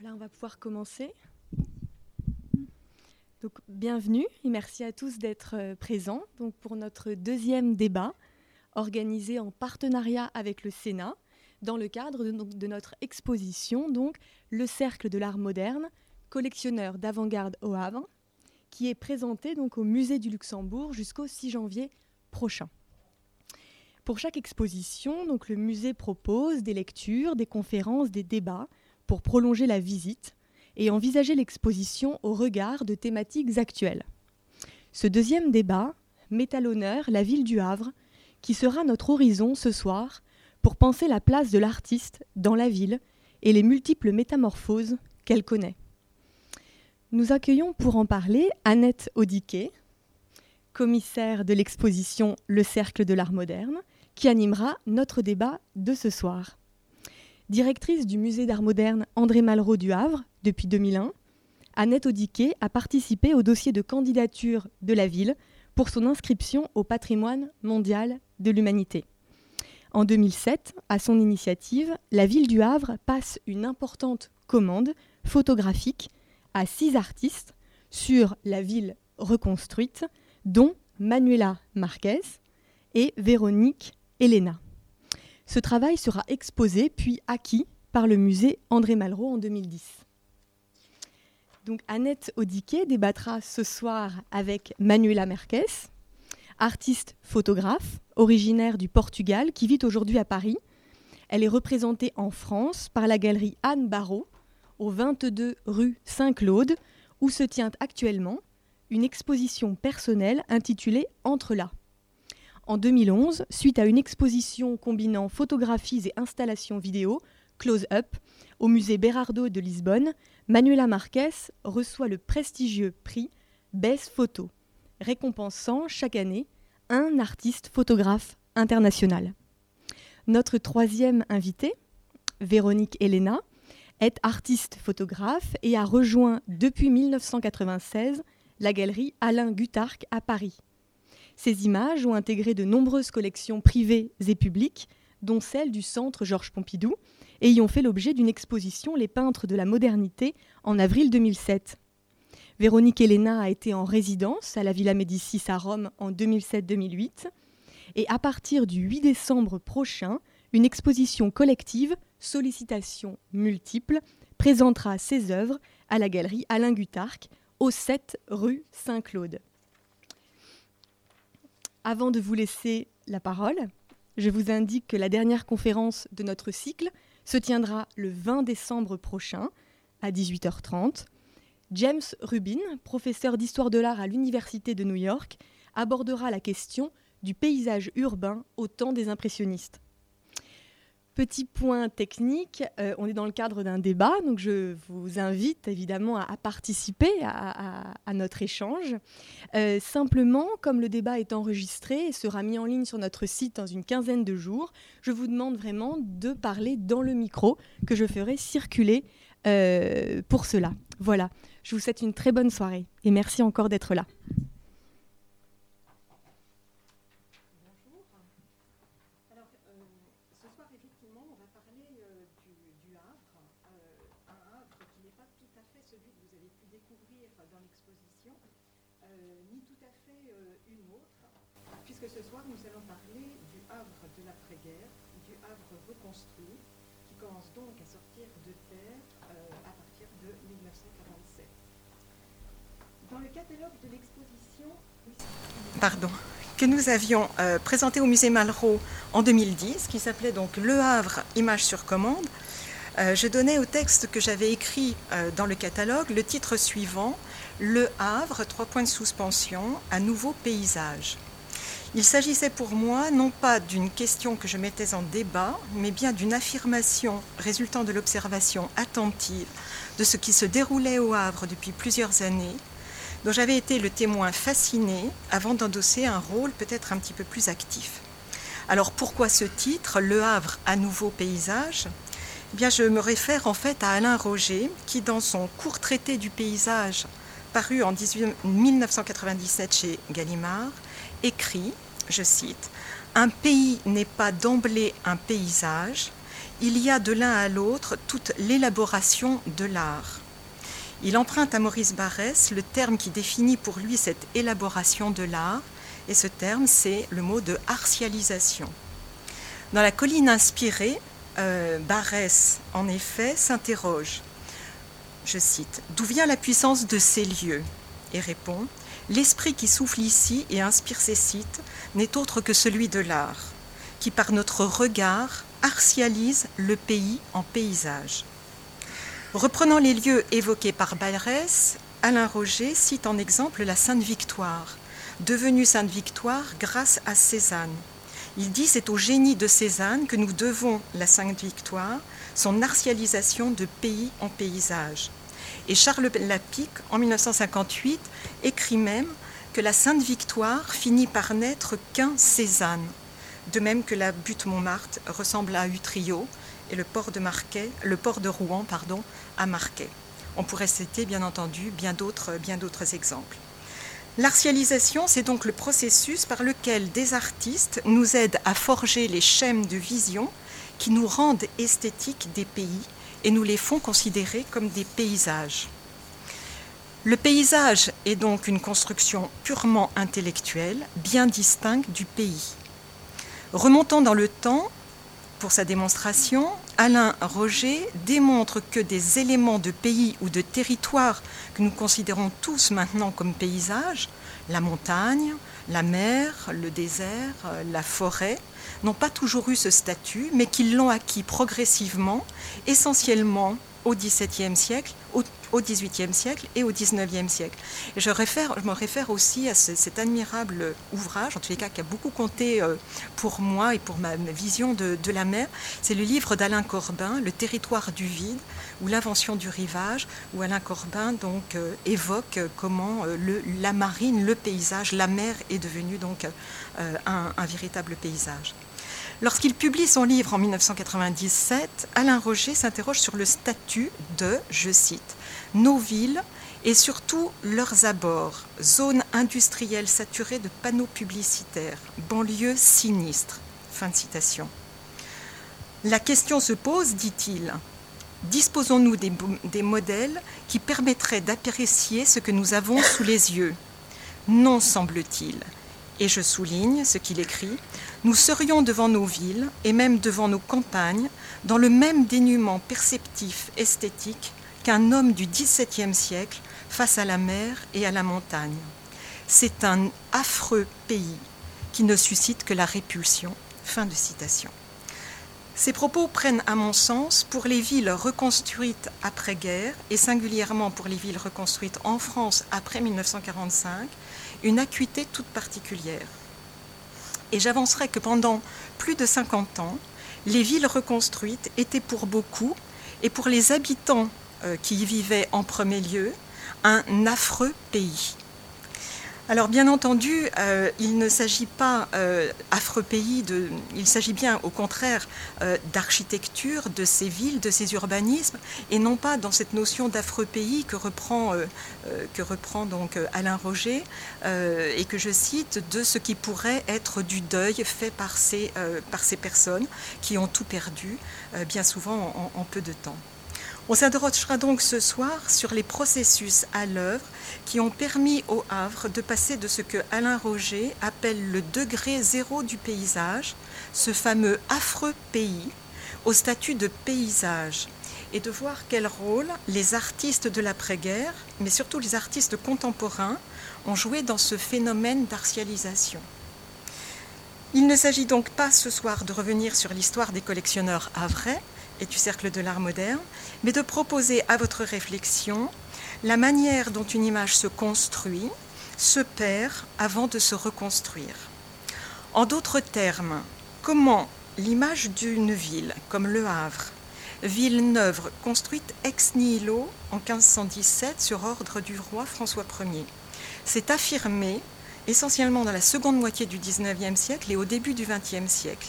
Voilà, on va pouvoir commencer. Donc, bienvenue et merci à tous d'être euh, présents pour notre deuxième débat organisé en partenariat avec le Sénat dans le cadre de, notre exposition, donc Le Cercle de l'Art moderne, collectionneur d'avant-garde au Havre, qui est présenté donc au Musée du Luxembourg jusqu'au 6 janvier prochain. Pour chaque exposition, donc, le musée propose des lectures, des conférences, des débats pour prolonger la visite et envisager l'exposition au regard de thématiques actuelles. Ce deuxième débat met à l'honneur la ville du Havre, qui sera notre horizon ce soir pour penser la place de l'artiste dans la ville et les multiples métamorphoses qu'elle connaît. Nous accueillons pour en parler Annette Audiquet, commissaire de l'exposition Le Cercle de l'Art moderne, qui animera notre débat de ce soir. Directrice du musée d'art moderne André Malraux du Havre depuis 2001, Annette Audiquet a participé au dossier de candidature de la ville pour son inscription au patrimoine mondial de l'humanité. En 2007, à son initiative, la ville du Havre passe une importante commande photographique à six artistes sur la ville reconstruite, dont Manuela Marquez et Véronique Elena. Ce travail sera exposé puis acquis par le musée André Malraux en 2010. Donc Annette Audiquet débattra ce soir avec Manuela Merques, artiste photographe originaire du Portugal qui vit aujourd'hui à Paris. Elle est représentée en France par la galerie Anne Barrault au 22 rue Saint-Claude où se tient actuellement une exposition personnelle intitulée Entre là en 2011, suite à une exposition combinant photographies et installations vidéo, Close Up, au musée Berardo de Lisbonne, Manuela Marques reçoit le prestigieux prix Best Photo, récompensant chaque année un artiste photographe international. Notre troisième invitée, Véronique Elena, est artiste photographe et a rejoint depuis 1996 la galerie Alain Gutarc à Paris. Ces images ont intégré de nombreuses collections privées et publiques, dont celle du Centre Georges Pompidou, et y ont fait l'objet d'une exposition Les peintres de la modernité en avril 2007. Véronique Elena a été en résidence à la Villa Médicis à Rome en 2007-2008. Et à partir du 8 décembre prochain, une exposition collective, Sollicitations multiples, présentera ses œuvres à la galerie Alain Gutarc, au 7 rue Saint-Claude. Avant de vous laisser la parole, je vous indique que la dernière conférence de notre cycle se tiendra le 20 décembre prochain à 18h30. James Rubin, professeur d'histoire de l'art à l'Université de New York, abordera la question du paysage urbain au temps des impressionnistes. Petit point technique, euh, on est dans le cadre d'un débat, donc je vous invite évidemment à, participer à, notre échange. Euh, simplement, comme le débat est enregistré et sera mis en ligne sur notre site dans une quinzaine de jours, je vous demande vraiment de parler dans le micro que je ferai circuler euh, pour cela. Voilà, je vous souhaite une très bonne soirée et merci encore d'être là. Pardon, que nous avions euh, présenté au musée Malraux en 2010, qui s'appelait donc Le Havre, images sur commande, euh, je donnais au texte que j'avais écrit euh, dans le catalogue le titre suivant Le Havre, trois points de suspension, un nouveau paysage. Il s'agissait pour moi non pas d'une question que je mettais en débat, mais bien d'une affirmation résultant de l'observation attentive de ce qui se déroulait au Havre depuis plusieurs années dont j'avais été le témoin fasciné avant d'endosser un rôle peut-être un petit peu plus actif. Alors pourquoi ce titre, Le Havre à nouveau paysage? Eh bien, Je me réfère en fait à Alain Roger, qui dans son court traité du paysage, paru en 18, 1997 chez Gallimard, écrit, je cite, Un pays n'est pas d'emblée un paysage, il y a de l'un à l'autre toute l'élaboration de l'art. Il emprunte à Maurice Barrès le terme qui définit pour lui cette élaboration de l'art, et ce terme, c'est le mot de artialisation. Dans la colline inspirée, euh, Barrès, en effet, s'interroge. Je cite D'où vient la puissance de ces lieux? Et répond L'esprit qui souffle ici et inspire ces sites n'est autre que celui de l'art, qui par notre regard artialise le pays en paysage. Reprenant les lieux évoqués par Barrès, Alain Roger cite en exemple la Sainte-Victoire, devenue Sainte-Victoire grâce à Cézanne. Il dit c'est au génie de Cézanne que nous devons la Sainte-Victoire, son artialisation de pays en paysage. Et Charles Lapic, en 1958, écrit même que la Sainte Victoire finit par n'être qu'un Cézanne, de même que la butte Montmartre ressemble à Utrio et le port de Marquet, le port de Rouen, pardon, à Marquet. On pourrait citer bien entendu bien d'autres, bien d'autres exemples. L'artialisation, c'est donc le processus par lequel des artistes nous aident à forger les schèmes de vision qui nous rendent esthétiques des pays et nous les font considérer comme des paysages. Le paysage est donc une construction purement intellectuelle, bien distincte du pays. Remontant dans le temps, pour sa démonstration, Alain Roger démontre que des éléments de pays ou de territoire que nous considérons tous maintenant comme paysages, la montagne, la mer, le désert, la forêt, n'ont pas toujours eu ce statut, mais qu'ils l'ont acquis progressivement, essentiellement au XVIIe siècle, au, XVIIIe siècle et au XIXe siècle. Je, réfère, je me réfère aussi à cet admirable ouvrage, en tous les cas qui a beaucoup compté euh, pour moi et pour ma, vision de, la mer. C'est le livre d'Alain Corbin, Le territoire du vide ou l'invention du rivage, où Alain Corbin euh, évoque comment euh, le, la marine, le paysage, la mer est devenue donc un véritable paysage. Lorsqu'il publie son livre en 1997, Alain Roger s'interroge sur le statut de, je cite, nos villes et surtout leurs abords, zones industrielles saturées de panneaux publicitaires, banlieues sinistres. Fin de citation. La question se pose, dit-il, disposons-nous des, des, modèles qui permettraient d'apprécier ce que nous avons sous les yeux? Non, semble-t-il et je souligne ce qu'il écrit, nous serions devant nos villes et même devant nos campagnes dans le même dénuement perceptif esthétique qu'un homme du XVIIe siècle face à la mer et à la montagne. C'est un affreux pays qui ne suscite que la répulsion. Fin de citation. Ces propos prennent, à mon sens, pour les villes reconstruites après-guerre, et singulièrement pour les villes reconstruites en France après 1945, une acuité toute particulière. Et j'avancerai que pendant plus de 50 ans, les villes reconstruites étaient pour beaucoup, et pour les habitants euh, qui y vivaient en premier lieu, un affreux pays. Alors bien entendu, euh, il ne s'agit pas, euh, affreux pays, il s'agit bien au contraire euh, d'architecture de ces villes, de ces urbanismes, et non pas dans cette notion d'affreux pays que reprend, reprend donc Alain Roger, et que je cite, de ce qui pourrait être du deuil fait par ces personnes qui ont tout perdu, bien souvent en peu de temps. On s'interrogera donc ce soir sur les processus à l'œuvre qui ont permis au Havre de passer de ce que Alain Roger appelle le degré zéro du paysage, ce fameux affreux pays, au statut de paysage, et de voir quel rôle les artistes de l'après-guerre, mais surtout les artistes contemporains, ont joué dans ce phénomène d'artialisation. Il ne s'agit donc pas ce soir de revenir sur l'histoire des collectionneurs havrais, et du Cercle de l'Art moderne, mais de proposer à votre réflexion la manière dont une image se construit, se perd avant de se reconstruire. En d'autres termes, comment l'image d'une ville comme Le Havre, ville neuve construite ex nihilo en 1517 sur ordre du roi François Ier, s'est affirmée essentiellement dans la seconde moitié du XIXe siècle et au début du XXe siècle.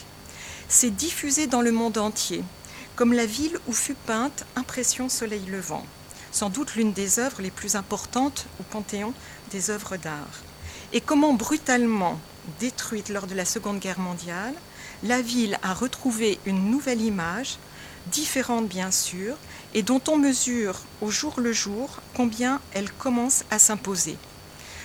S'est diffusée dans le monde entier comme la ville où fut peinte Impression Soleil Levant, sans doute l'une des œuvres les plus importantes au panthéon des œuvres d'art. Et comment brutalement détruite lors de la Seconde Guerre mondiale, la ville a retrouvé une nouvelle image différentes bien sûr, et dont on mesure au jour le jour combien elles commencent à s'imposer.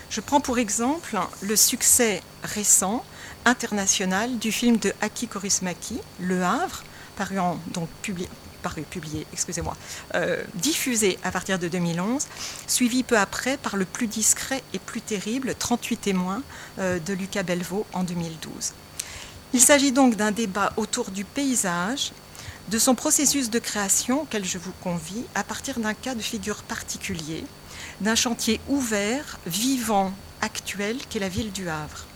Je prends pour exemple le succès récent international du film de Aki Korismaki, Le Havre, paru donc publié, paru, publié, excusez-moi, euh, diffusé à partir de 2011, suivi peu après par le plus discret et plus terrible 38 témoins euh, de Lucas Belvaux en 2012. Il s'agit donc d'un débat autour du paysage, de son processus de création auquel je vous convie, à partir d'un cas de figure particulier, d'un chantier ouvert, vivant, actuel, qu'est la ville du Havre.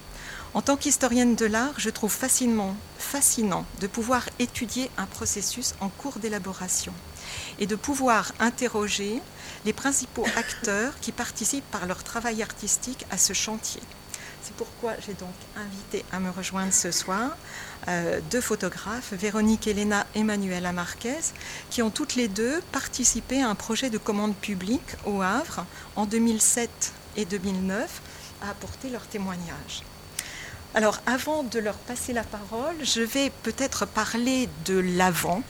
En tant qu'historienne de l'art, je trouve fascinant, fascinant de pouvoir étudier un processus en cours d'élaboration et de pouvoir interroger les principaux acteurs qui participent par leur travail artistique à ce chantier. C'est pourquoi j'ai donc invité à me rejoindre ce soir euh, deux photographes, Véronique Elena et Manuela Marquez, qui ont toutes les deux participé à un projet de commande publique au Havre en 2007 et 2009 à apporter leur témoignage. Alors, avant de leur passer la parole, je vais peut-être parler de l'avant.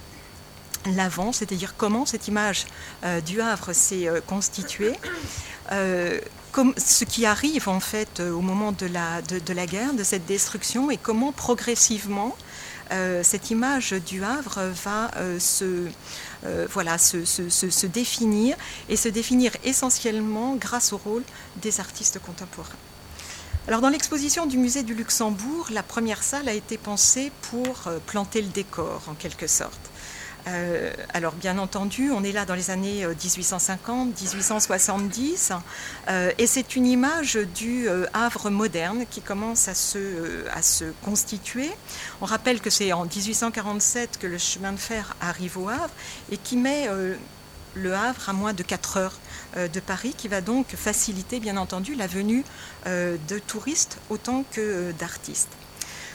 L'avant, c'est-à-dire comment cette image euh, du Havre s'est euh, constituée, euh, ce qui arrive en fait au moment de la, guerre, de cette destruction, et comment progressivement cette image du Havre va se définir, et se définir essentiellement grâce au rôle des artistes contemporains. Alors dans l'exposition du musée du Luxembourg, la première salle a été pensée pour euh, planter le décor en quelque sorte. Euh, alors bien entendu, on est là dans les années 1850, euh, 1870, et c'est une image du Havre moderne qui commence à se, à se constituer. On rappelle que c'est en 1847 que le chemin de fer arrive au Havre et qui met le Havre à moins de 4 heures de Paris, qui va donc faciliter bien entendu la venue euh, de touristes autant que euh, d'artistes.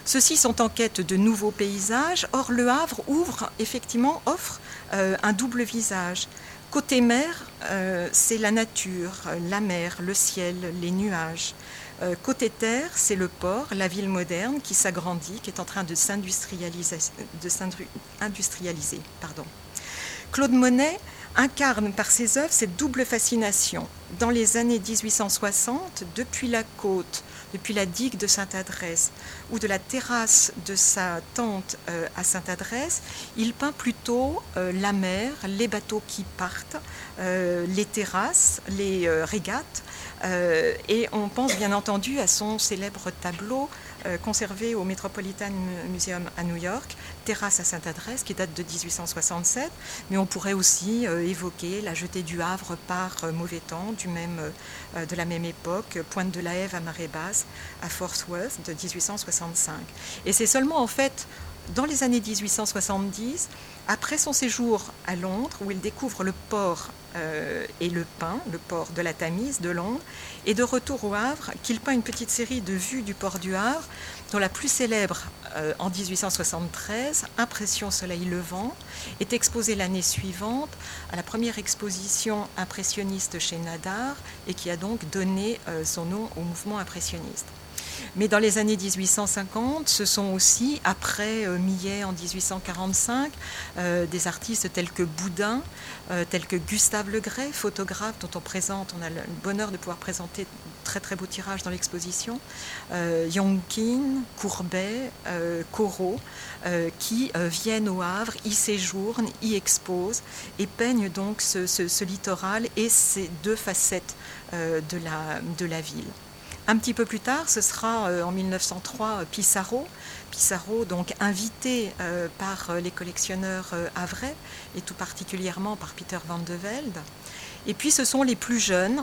Ceux-ci sont en quête de nouveaux paysages, or le Havre ouvre effectivement, offre un double visage. Côté mer, c'est la nature, la mer, le ciel, les nuages. côté terre, c'est le port, la ville moderne qui s'agrandit, qui est en train de s'industrialiser. Claude Monet incarne par ses œuvres cette double fascination. Dans les années 1860, depuis la côte, depuis la digue de Sainte-Adresse ou de la terrasse de sa tente euh, à Sainte-Adresse, il peint plutôt euh, la mer, les bateaux qui partent, euh, les terrasses, les régates. et on pense bien entendu à son célèbre tableau conservé au Metropolitan Museum à New York, terrasse à Sainte-Adresse qui date de 1867, mais on pourrait aussi euh, évoquer la jetée du Havre par euh, mauvais temps du même, euh, de la même époque, Pointe de la Hève à marée basse à Fort Worth de 1865. Et c'est seulement en fait dans les années 1870, après son séjour à Londres, où il découvre le port et le pain, le port de la Tamise de Londres, et de retour au Havre, qu'il peint une petite série de vues du port du Havre, dont la plus célèbre euh, en 1873, Impression soleil levant, est exposée l'année suivante à la première exposition impressionniste chez Nadar et qui a donc donné euh, son nom au mouvement impressionniste. Mais dans les années 1850, ce sont aussi, après euh, Millet en 1845, euh, des artistes tels que Boudin, euh, tels que Gustave Legray, photographe dont on présente, on a le bonheur de pouvoir présenter très très beaux tirages dans l'exposition, Yongkin, Courbet, Corot, qui viennent au Havre, y séjournent, y exposent et peignent donc ce, littoral et ces deux facettes de la ville. Un petit peu plus tard, ce sera euh, en 1903 euh, Pissarro. Pissarro, donc invité euh, par les collectionneurs havrais et tout particulièrement par Peter van de Velde. Et puis ce sont les plus jeunes,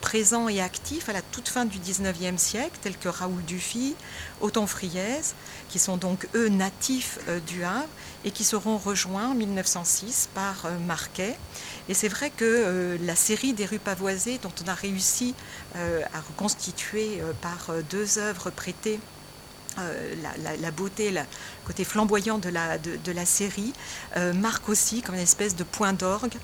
présents et actifs à la toute fin du 19e siècle, tels que Raoul Dufy, Auton Friez, qui sont donc eux natifs du Havre et qui seront rejoints en 1906 par Marquet. Et c'est vrai que euh, la série des rues pavoisées, dont on a réussi euh, à reconstituer euh, par deux œuvres prêtées la, beauté, le côté flamboyant de la, série, marque aussi comme une espèce de point d'orgue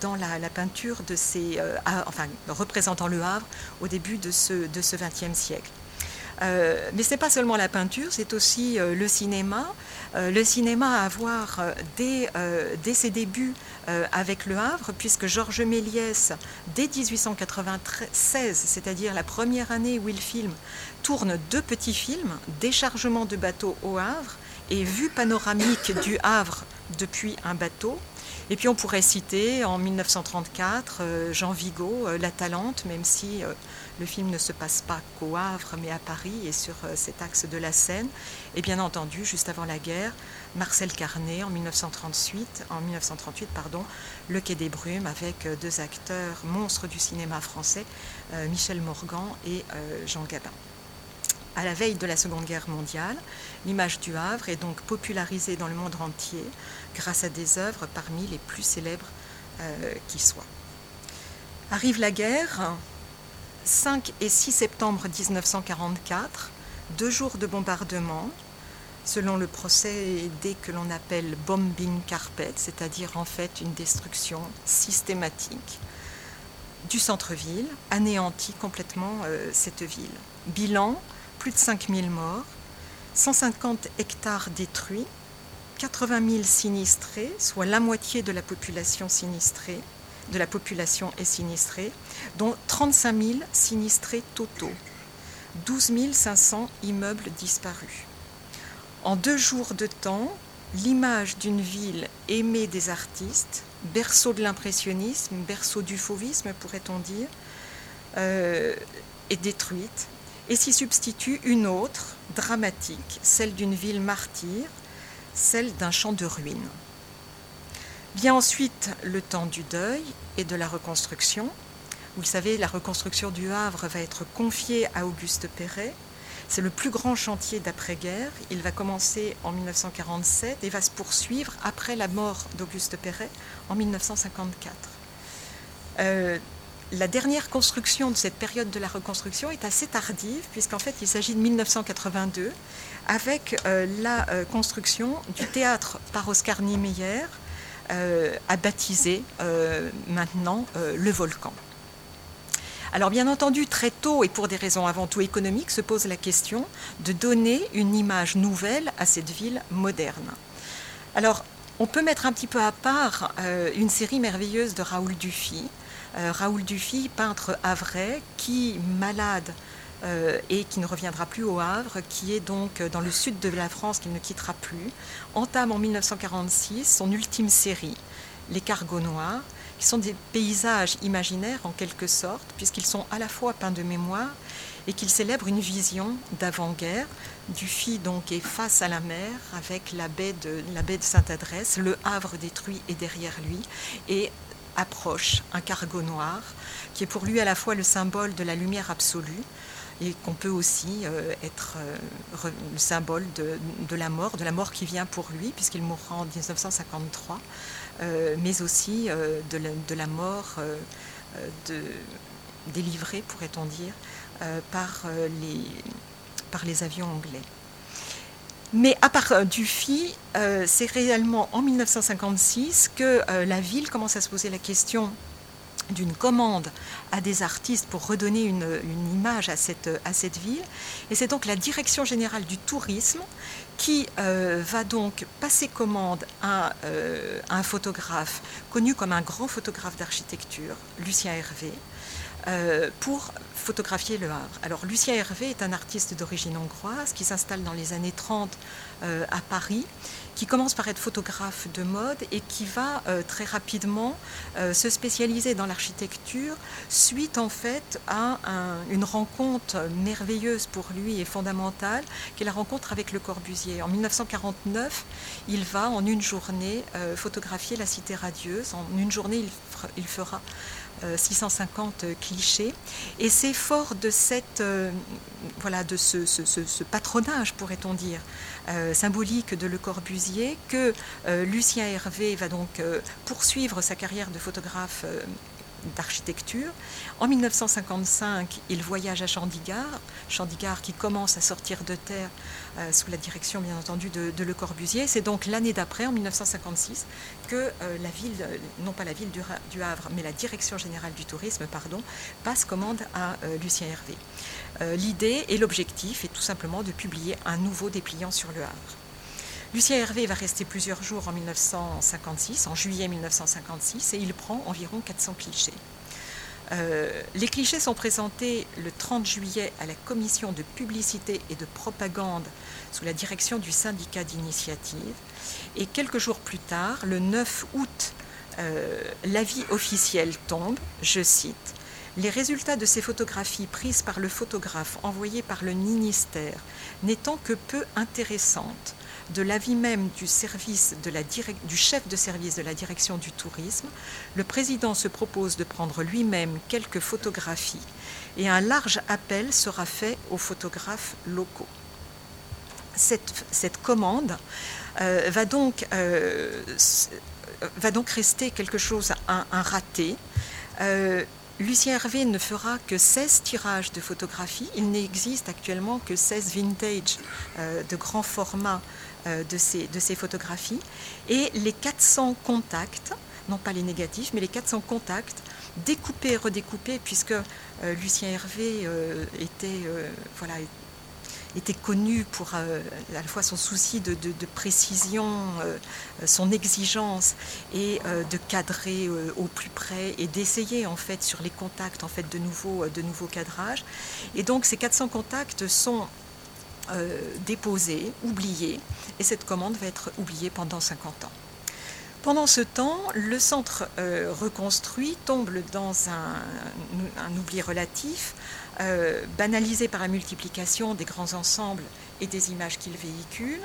dans la, peinture de ces, enfin, représentant le Havre au début de ce XXe siècle. Mais ce n'est pas seulement la peinture, c'est aussi le cinéma. le cinéma à voir dès, ses débuts avec Le Havre, puisque Georges Méliès, dès 1896, c'est-à-dire la première année où il filme, tourne deux petits films, Déchargement de bateau au Havre et Vue panoramique du Havre depuis un bateau. Et puis on pourrait citer en 1934 euh, Jean Vigo, euh, La Talente, même si euh, le film ne se passe pas qu'au Havre, mais à Paris et sur cet axe de la Seine. Et bien entendu, juste avant la guerre, Marcel Carnet en 1938, en 1938 pardon, Le Quai des Brumes avec deux acteurs monstres du cinéma français, Michel Morgan et Jean Gabin à la veille de la Seconde Guerre mondiale, l'image du Havre est donc popularisée dans le monde entier grâce à des œuvres parmi les plus célèbres euh, qui soient. Arrive la guerre, 5 et 6 septembre 1944, deux jours de bombardement, selon le procès dès que l'on appelle bombing carpet, c'est-à-dire en fait une destruction systématique du centre-ville, anéantit complètement euh, cette ville. Bilan, plus de 5000 morts, 150 hectares détruits, 80 000 sinistrés, soit la moitié de la population sinistrée, de la population est sinistrée, dont 35 000 sinistrés totaux, 12 500 immeubles disparus. En deux jours de temps, l'image d'une ville aimée des artistes, berceau de l'impressionnisme, berceau du fauvisme pourrait-on dire, euh, est détruite et s'y substitue une autre, dramatique, celle d'une ville martyre, celle d'un champ de ruines. Vient ensuite le temps du deuil et de la reconstruction. Vous le savez, la reconstruction du Havre va être confiée à Auguste Perret. C'est le plus grand chantier d'après-guerre. Il va commencer en 1947 et va se poursuivre après la mort d'Auguste Perret en 1954 la dernière construction de cette période de la reconstruction est assez tardive, puisqu'en fait il s'agit de 1982, avec euh, la euh, construction du théâtre par Oscar Niemeyer, euh, à baptiser maintenant le volcan. Alors bien entendu, très tôt, et pour des raisons avant tout économiques, se pose la question de donner une image nouvelle à cette ville moderne. Alors, on peut mettre un petit peu à part une série merveilleuse de Raoul Dufy, euh, Raoul Dufy, peintre havrais, qui, malade euh, et qui ne reviendra plus au Havre, qui est donc dans le sud de la France, qu'il ne quittera plus, entame en 1946 son ultime série, Les Cargos Noirs, qui sont des paysages imaginaires en quelque sorte, puisqu'ils sont à la fois peints de mémoire et qu'ils célèbrent une vision d'avant-guerre. Dufy donc est face à la mer avec la baie de, la baie de Sainte-Adresse, le Havre détruit est derrière lui, et approche un cargo noir, qui est pour lui à la fois le symbole de la lumière absolue et qu'on peut aussi euh, être euh, le symbole de, la mort, de la mort qui vient pour lui, puisqu'il mourra en 1953, euh, mais aussi de la, mort délivrée, pourrait-on dire, par, les, par les avions anglais. Mais à part Dufy, c'est réellement en 1956 que la ville commence à se poser la question d'une commande à des artistes pour redonner une, image à cette, ville. Et c'est donc la Direction générale du tourisme qui va donc passer commande à, un photographe connu comme un grand photographe d'architecture, Lucien Hervé, pour photographier le Havre. Alors Lucien Hervé est un artiste d'origine hongroise qui s'installe dans les années 30 euh, à Paris, qui commence par être photographe de mode et qui va euh, très rapidement euh, se spécialiser dans l'architecture suite en fait à une rencontre merveilleuse pour lui et fondamentale, qui est la rencontre avec Le Corbusier. En 1949, il va en une journée photographier la cité radieuse. En une journée, il fera 650 euh, clichés. Et c'est fort de, cette, euh, voilà, de ce, patronage, pourrait-on dire, euh, symbolique de Le Corbusier, que Lucien Hervé va donc poursuivre sa carrière de photographe d'architecture. En 1955, il voyage à Chandigarh, Chandigarh qui commence à sortir de terre euh, sous la direction, bien entendu, de, Le Corbusier. C'est donc l'année d'après, en 1956, que euh, la ville, non pas la ville du, Havre, mais la direction générale du tourisme, pardon, passe commande à Lucien Hervé. L'idée et l'objectif est tout simplement de publier un nouveau dépliant sur le Havre. Lucien Hervé va rester plusieurs jours en 1956, en juillet 1956, et il prend environ 400 clichés. Euh, les clichés sont présentés le 30 juillet à la commission de publicité et de propagande sous la direction du syndicat d'initiative. Et quelques jours plus tard, le 9 août, euh, l'avis officiel tombe, je cite, les résultats de ces photographies prises par le photographe envoyées par le ministère n'étant que peu intéressantes de l'avis même du, service du chef de service de la direction du tourisme, le président se propose de prendre lui-même quelques photographies et un large appel sera fait aux photographes locaux. Cette, commande euh, va, donc, euh, va donc rester quelque chose, un, raté. Euh, Lucien Hervé ne fera que 16 tirages de photographies. Il n'existe actuellement que 16 vintage de grand format euh, de, ces, de ces photographies. Et les 400 contacts, non pas les négatifs, mais les 400 contacts, découpés redécoupés, puisque euh, Lucien Hervé euh, était, voilà, était connu pour à la fois son souci de, précision, son exigence et de cadrer au plus près et d'essayer en fait sur les contacts en fait de nouveaux, de nouveaux cadrages. Et donc ces 400 contacts sont euh, déposée, oubliée, et cette commande va être oubliée pendant 50 ans. Pendant ce temps, le centre euh, reconstruit tombe dans un, oubli relatif, euh, banalisé par la multiplication des grands ensembles et des images qu'il véhicule.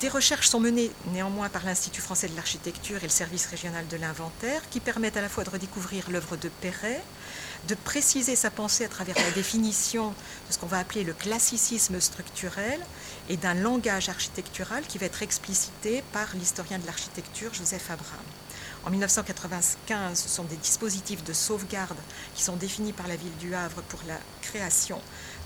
des recherches sont menées néanmoins par l'Institut français de l'architecture et le service régional de l'inventaire qui permettent à la fois de redécouvrir l'œuvre de Perret, de préciser sa pensée à travers la définition de ce qu'on va appeler le classicisme structurel et d'un langage architectural qui va être explicité par l'historien de l'architecture Joseph Abraham. En 1995, ce sont des dispositifs de sauvegarde qui sont définis par la ville du Havre pour la création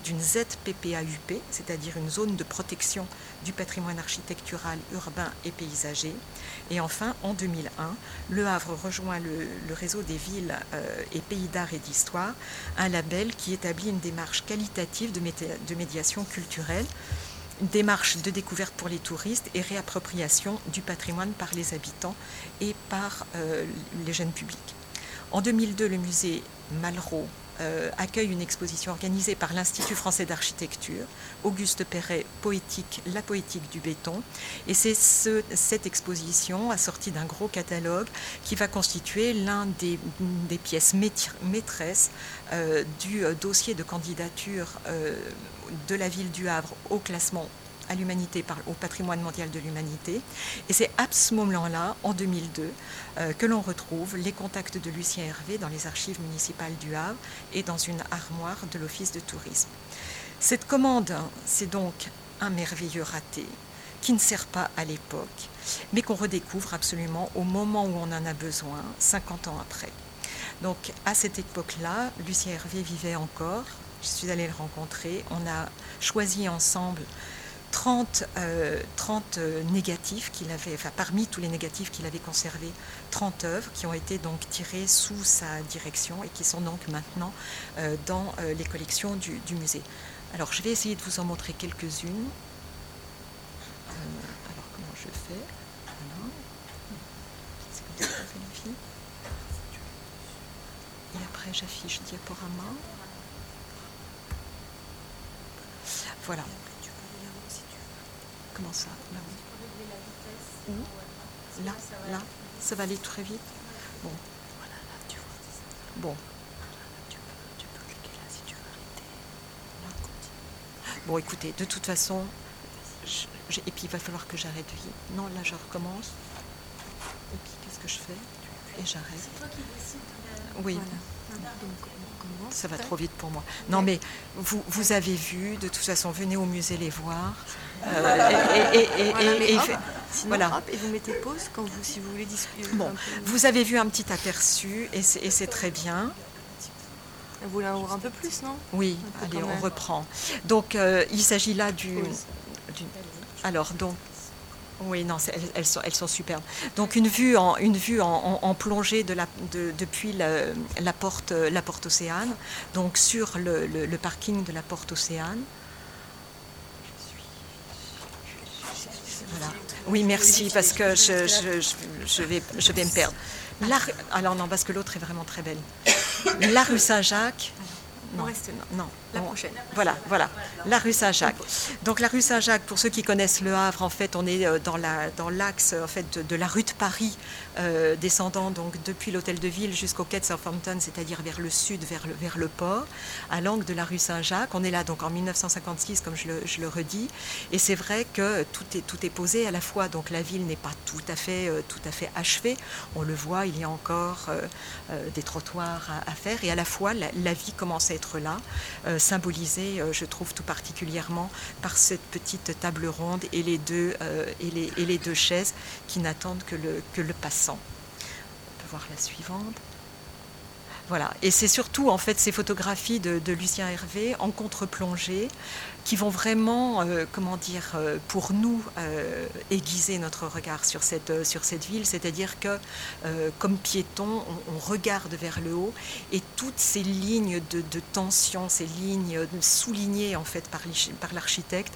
d'une ZPPAUP, c'est-à-dire une zone de protection du patrimoine architectural, urbain et paysager. Et enfin, en 2001, Le Havre rejoint le, réseau des villes euh, et pays d'art et d'histoire, un label qui établit une démarche qualitative de, médiation culturelle une démarche de découverte pour les touristes et réappropriation du patrimoine par les habitants et par euh, les jeunes publics. En 2002, le musée Malraux euh, accueille une exposition organisée par l'Institut français d'architecture, Auguste Perret, Poétique, la poétique du béton. Et c'est cette exposition, assortie d'un gros catalogue, qui va constituer l'un des, pièces maîtresses euh, du euh, dossier de candidature de la ville du Havre au classement à l'humanité, au patrimoine mondial de l'humanité. Et c'est à ce moment-là, en 2002, euh, que l'on retrouve les contacts de Lucien Hervé dans les archives municipales du Havre et dans une armoire de l'Office de tourisme. Cette commande, c'est donc un merveilleux raté qui ne sert pas à l'époque, mais qu'on redécouvre absolument au moment où on en a besoin, 50 ans après. Donc à cette époque-là, Lucien Hervé vivait encore. Je suis allée le rencontrer. On a choisi ensemble 30, 30 euh, euh, négatifs qu'il avait, enfin parmi tous les négatifs qu'il avait conservés, 30 œuvres qui ont été donc tirées sous sa direction et qui sont donc maintenant euh, dans les collections du, musée. Alors je vais essayer de vous en montrer quelques-unes. alors comment je fais? Fait Et après j'affiche diaporama. Voilà. Comment ça Là Où Là Là Ça va aller très vite Bon. Voilà, là, tu vois. Bon. Tu peux, cliquer là si tu veux arrêter. Bon, écoutez, de toute façon, et puis il va falloir que j'arrête. Non, là, je recommence. Et puis, qu'est-ce que je fais? Et j'arrête. C'est toi qui décides. Oui. Donc, Ça va trop vite pour moi. Non, mais vous, vous avez vu, de toute façon, venez au musée les voir. Euh, et, et, voilà, et, vous mettez pause quand vous, si vous voulez discuter. Bon, vous avez vu un petit aperçu et c'est très bien. Vous voulez en voir un peu plus, non? Oui, allez, on reprend. Donc, euh, il s'agit là du, Alors, donc, oui, non, elles, sont, superbes. Donc une vue en, une vue en, plongée de la, depuis la, porte, la porte Océane, donc sur le, parking de la porte Océane. Voilà. Oui, merci, parce que je, vais, je vais me perdre. alors non, parce que l'autre est vraiment très belle. La rue Saint-Jacques, non, non, la prochaine. Voilà, voilà, la rue Saint-Jacques. Donc la rue Saint-Jacques, pour ceux qui connaissent Le Havre, en fait, on est euh, la dans l'axe en fait de, la rue de Paris, euh, descendant donc depuis l'hôtel de ville jusqu'au quai de Southampton, c'est-à-dire vers le sud, vers le port, à l'angle de la rue Saint-Jacques. On est là donc en 1956, comme je le, redis, et c'est vrai que tout est tout est posé à la fois. Donc la ville n'est pas tout à fait euh, tout à fait achevée. On le voit, il y a encore des trottoirs à, faire, et à la fois la, vie commence à être là symbolisé, euh, je trouve tout particulièrement par cette petite table ronde et les deux, euh, et les, et les deux chaises qui n'attendent que le, que le On peut voir la suivante. Voilà. Et c'est surtout en fait ces photographies de, Lucien Hervé en contre-plongée qui vont vraiment, euh, comment dire, euh, pour nous euh, aiguiser notre regard sur cette, ville. C'est-à-dire que comme piéton, on, regarde vers le haut et toutes ces lignes de, tension, ces lignes soulignées en fait par, l'architecte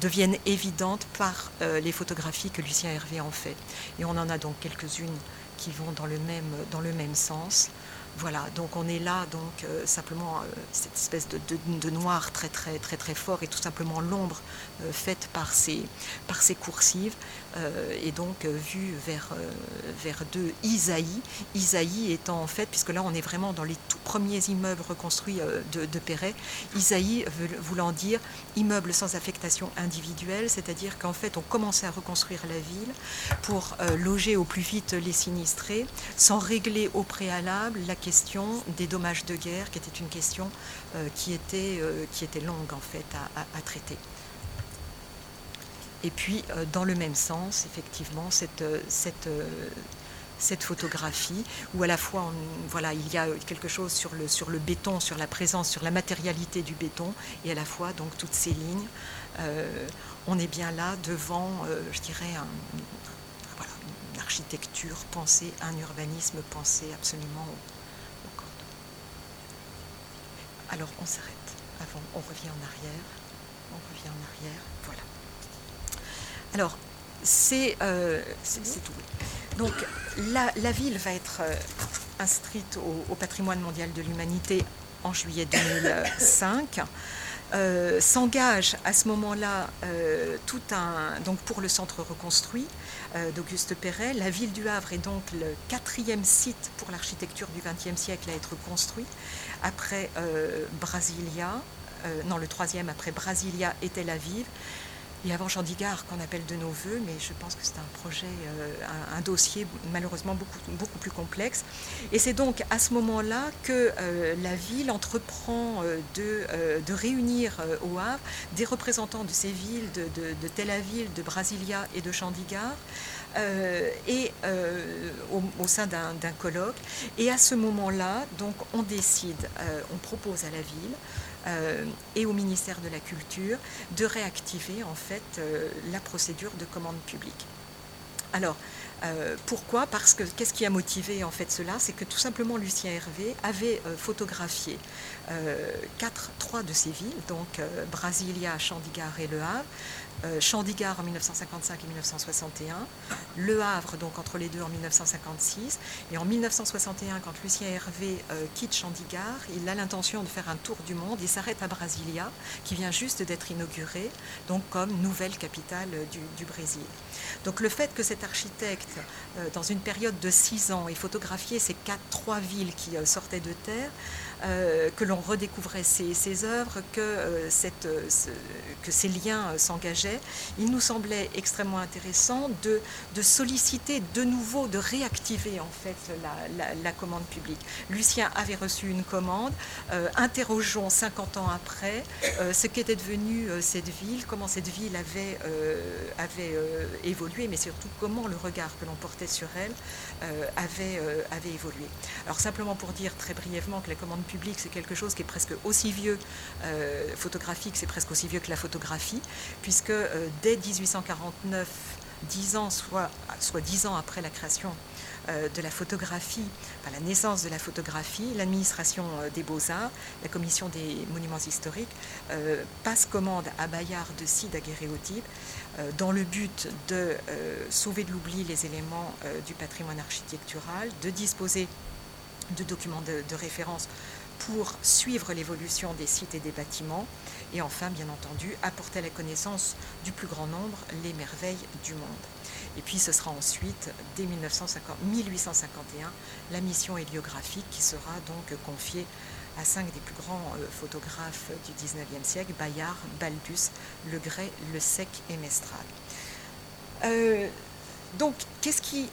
deviennent évidentes par les photographies que Lucien Hervé en fait. Et on en a donc quelques-unes qui vont dans le même sens. Voilà, donc on est là, donc euh, simplement euh, cette espèce de, noir très très très très fort et tout simplement l'ombre faite par ces, par ces coursives et donc vue vers, vers Isaïe. Isaïe étant en fait, puisque là on est vraiment dans les tout premiers immeubles reconstruits de, de Perret, Isaïe voulant dire immeuble sans affectation individuelle, c'est-à-dire qu'en fait on commençait à reconstruire la ville pour loger au plus vite les sinistrés sans régler au préalable la question des dommages de guerre, qui était une question euh, qui, était, euh, qui était longue en fait à, traiter. Et puis, euh, dans le même sens, effectivement, cette, cette, cette photographie où à la fois, voilà, il y a quelque chose sur le, béton, sur la présence, sur la matérialité du béton, et à la fois donc toutes ces lignes. on est bien là devant, je dirais, un, une architecture pensée, un urbanisme pensé absolument alors on s'arrête. Avant, on revient en arrière. On revient en arrière. Voilà. Alors, c'est euh, tout. Donc, la, ville va être euh, inscrite au, patrimoine mondial de l'humanité en juillet 2005. Euh, s'engage à ce moment-là tout un donc pour le centre reconstruit d'Auguste Perret. La ville du Havre est donc le quatrième site pour l'architecture du XXe siècle à être construit après Brasilia, non le troisième après Brasilia et Tel Aviv, et avant Chandigarh qu'on appelle de nos voeux, mais je pense que c'est un projet, euh, un, dossier malheureusement beaucoup, beaucoup plus complexe. Et c'est donc à ce moment-là que la ville entreprend de, de, réunir au Havre des représentants de ces villes de, de Tel Aviv, de Brasilia et de Chandigarh euh, et euh, au, sein d'un colloque. Et à ce moment-là, donc, on décide, euh, on propose à la ville et au ministère de la Culture de réactiver en fait la procédure de commande publique. Alors, pourquoi? Parce que qu'est-ce qui a motivé en fait cela? C'est que tout simplement Lucien Hervé avait photographié trois de ces villes, donc Brasilia, Chandigarh et Le Havre, euh, Chandigarh en 1955 et 1961, Le Havre donc entre les deux en 1956, et en 1961 quand Lucien Hervé euh, quitte Chandigarh, il a l'intention de faire un tour du monde, il s'arrête à Brasilia, qui vient juste d'être inaugurée, donc comme nouvelle capitale du, Brésil. Donc le fait que cet architecte, euh, dans une période de six ans, ait photographié ces quatre, trois villes qui sortaient de terre, euh, que l'on redécouvrait ses, œuvres, que, euh, euh, que ces liens s'engageaient, il nous semblait extrêmement intéressant de, solliciter de nouveau, de réactiver en fait la, commande publique. Lucien avait reçu une commande, interrogeons 50 ans après ce qu'était devenu cette ville, comment cette ville avait évolué, mais surtout comment le regard que l'on portait sur elle avait, avait évolué. Alors simplement pour dire très brièvement que la commande publique, c'est quelque chose qui est presque aussi vieux, euh, photographique, c'est presque aussi vieux que la photographie, puisque euh, dès 1849, dix ans, soit, soit dix ans après la création euh, de la photographie, la naissance de la photographie, l'administration des beaux-arts, la commission des monuments historiques, passe commande à Bayard de sites daguerréotypes dans le but de sauver de l'oubli les éléments du patrimoine architectural, de disposer de documents de, référence pour suivre l'évolution des sites et des bâtiments, et enfin, bien entendu, apporter à la connaissance du plus grand nombre les merveilles du monde. Et puis ce sera ensuite, dès 1851, la mission héliographique qui sera donc confiée à cinq des plus grands euh, photographes du 19e siècle, Bayard, Baldus, Le Gray, Le Sec et Mestral. Euh, donc, qu'est-ce qui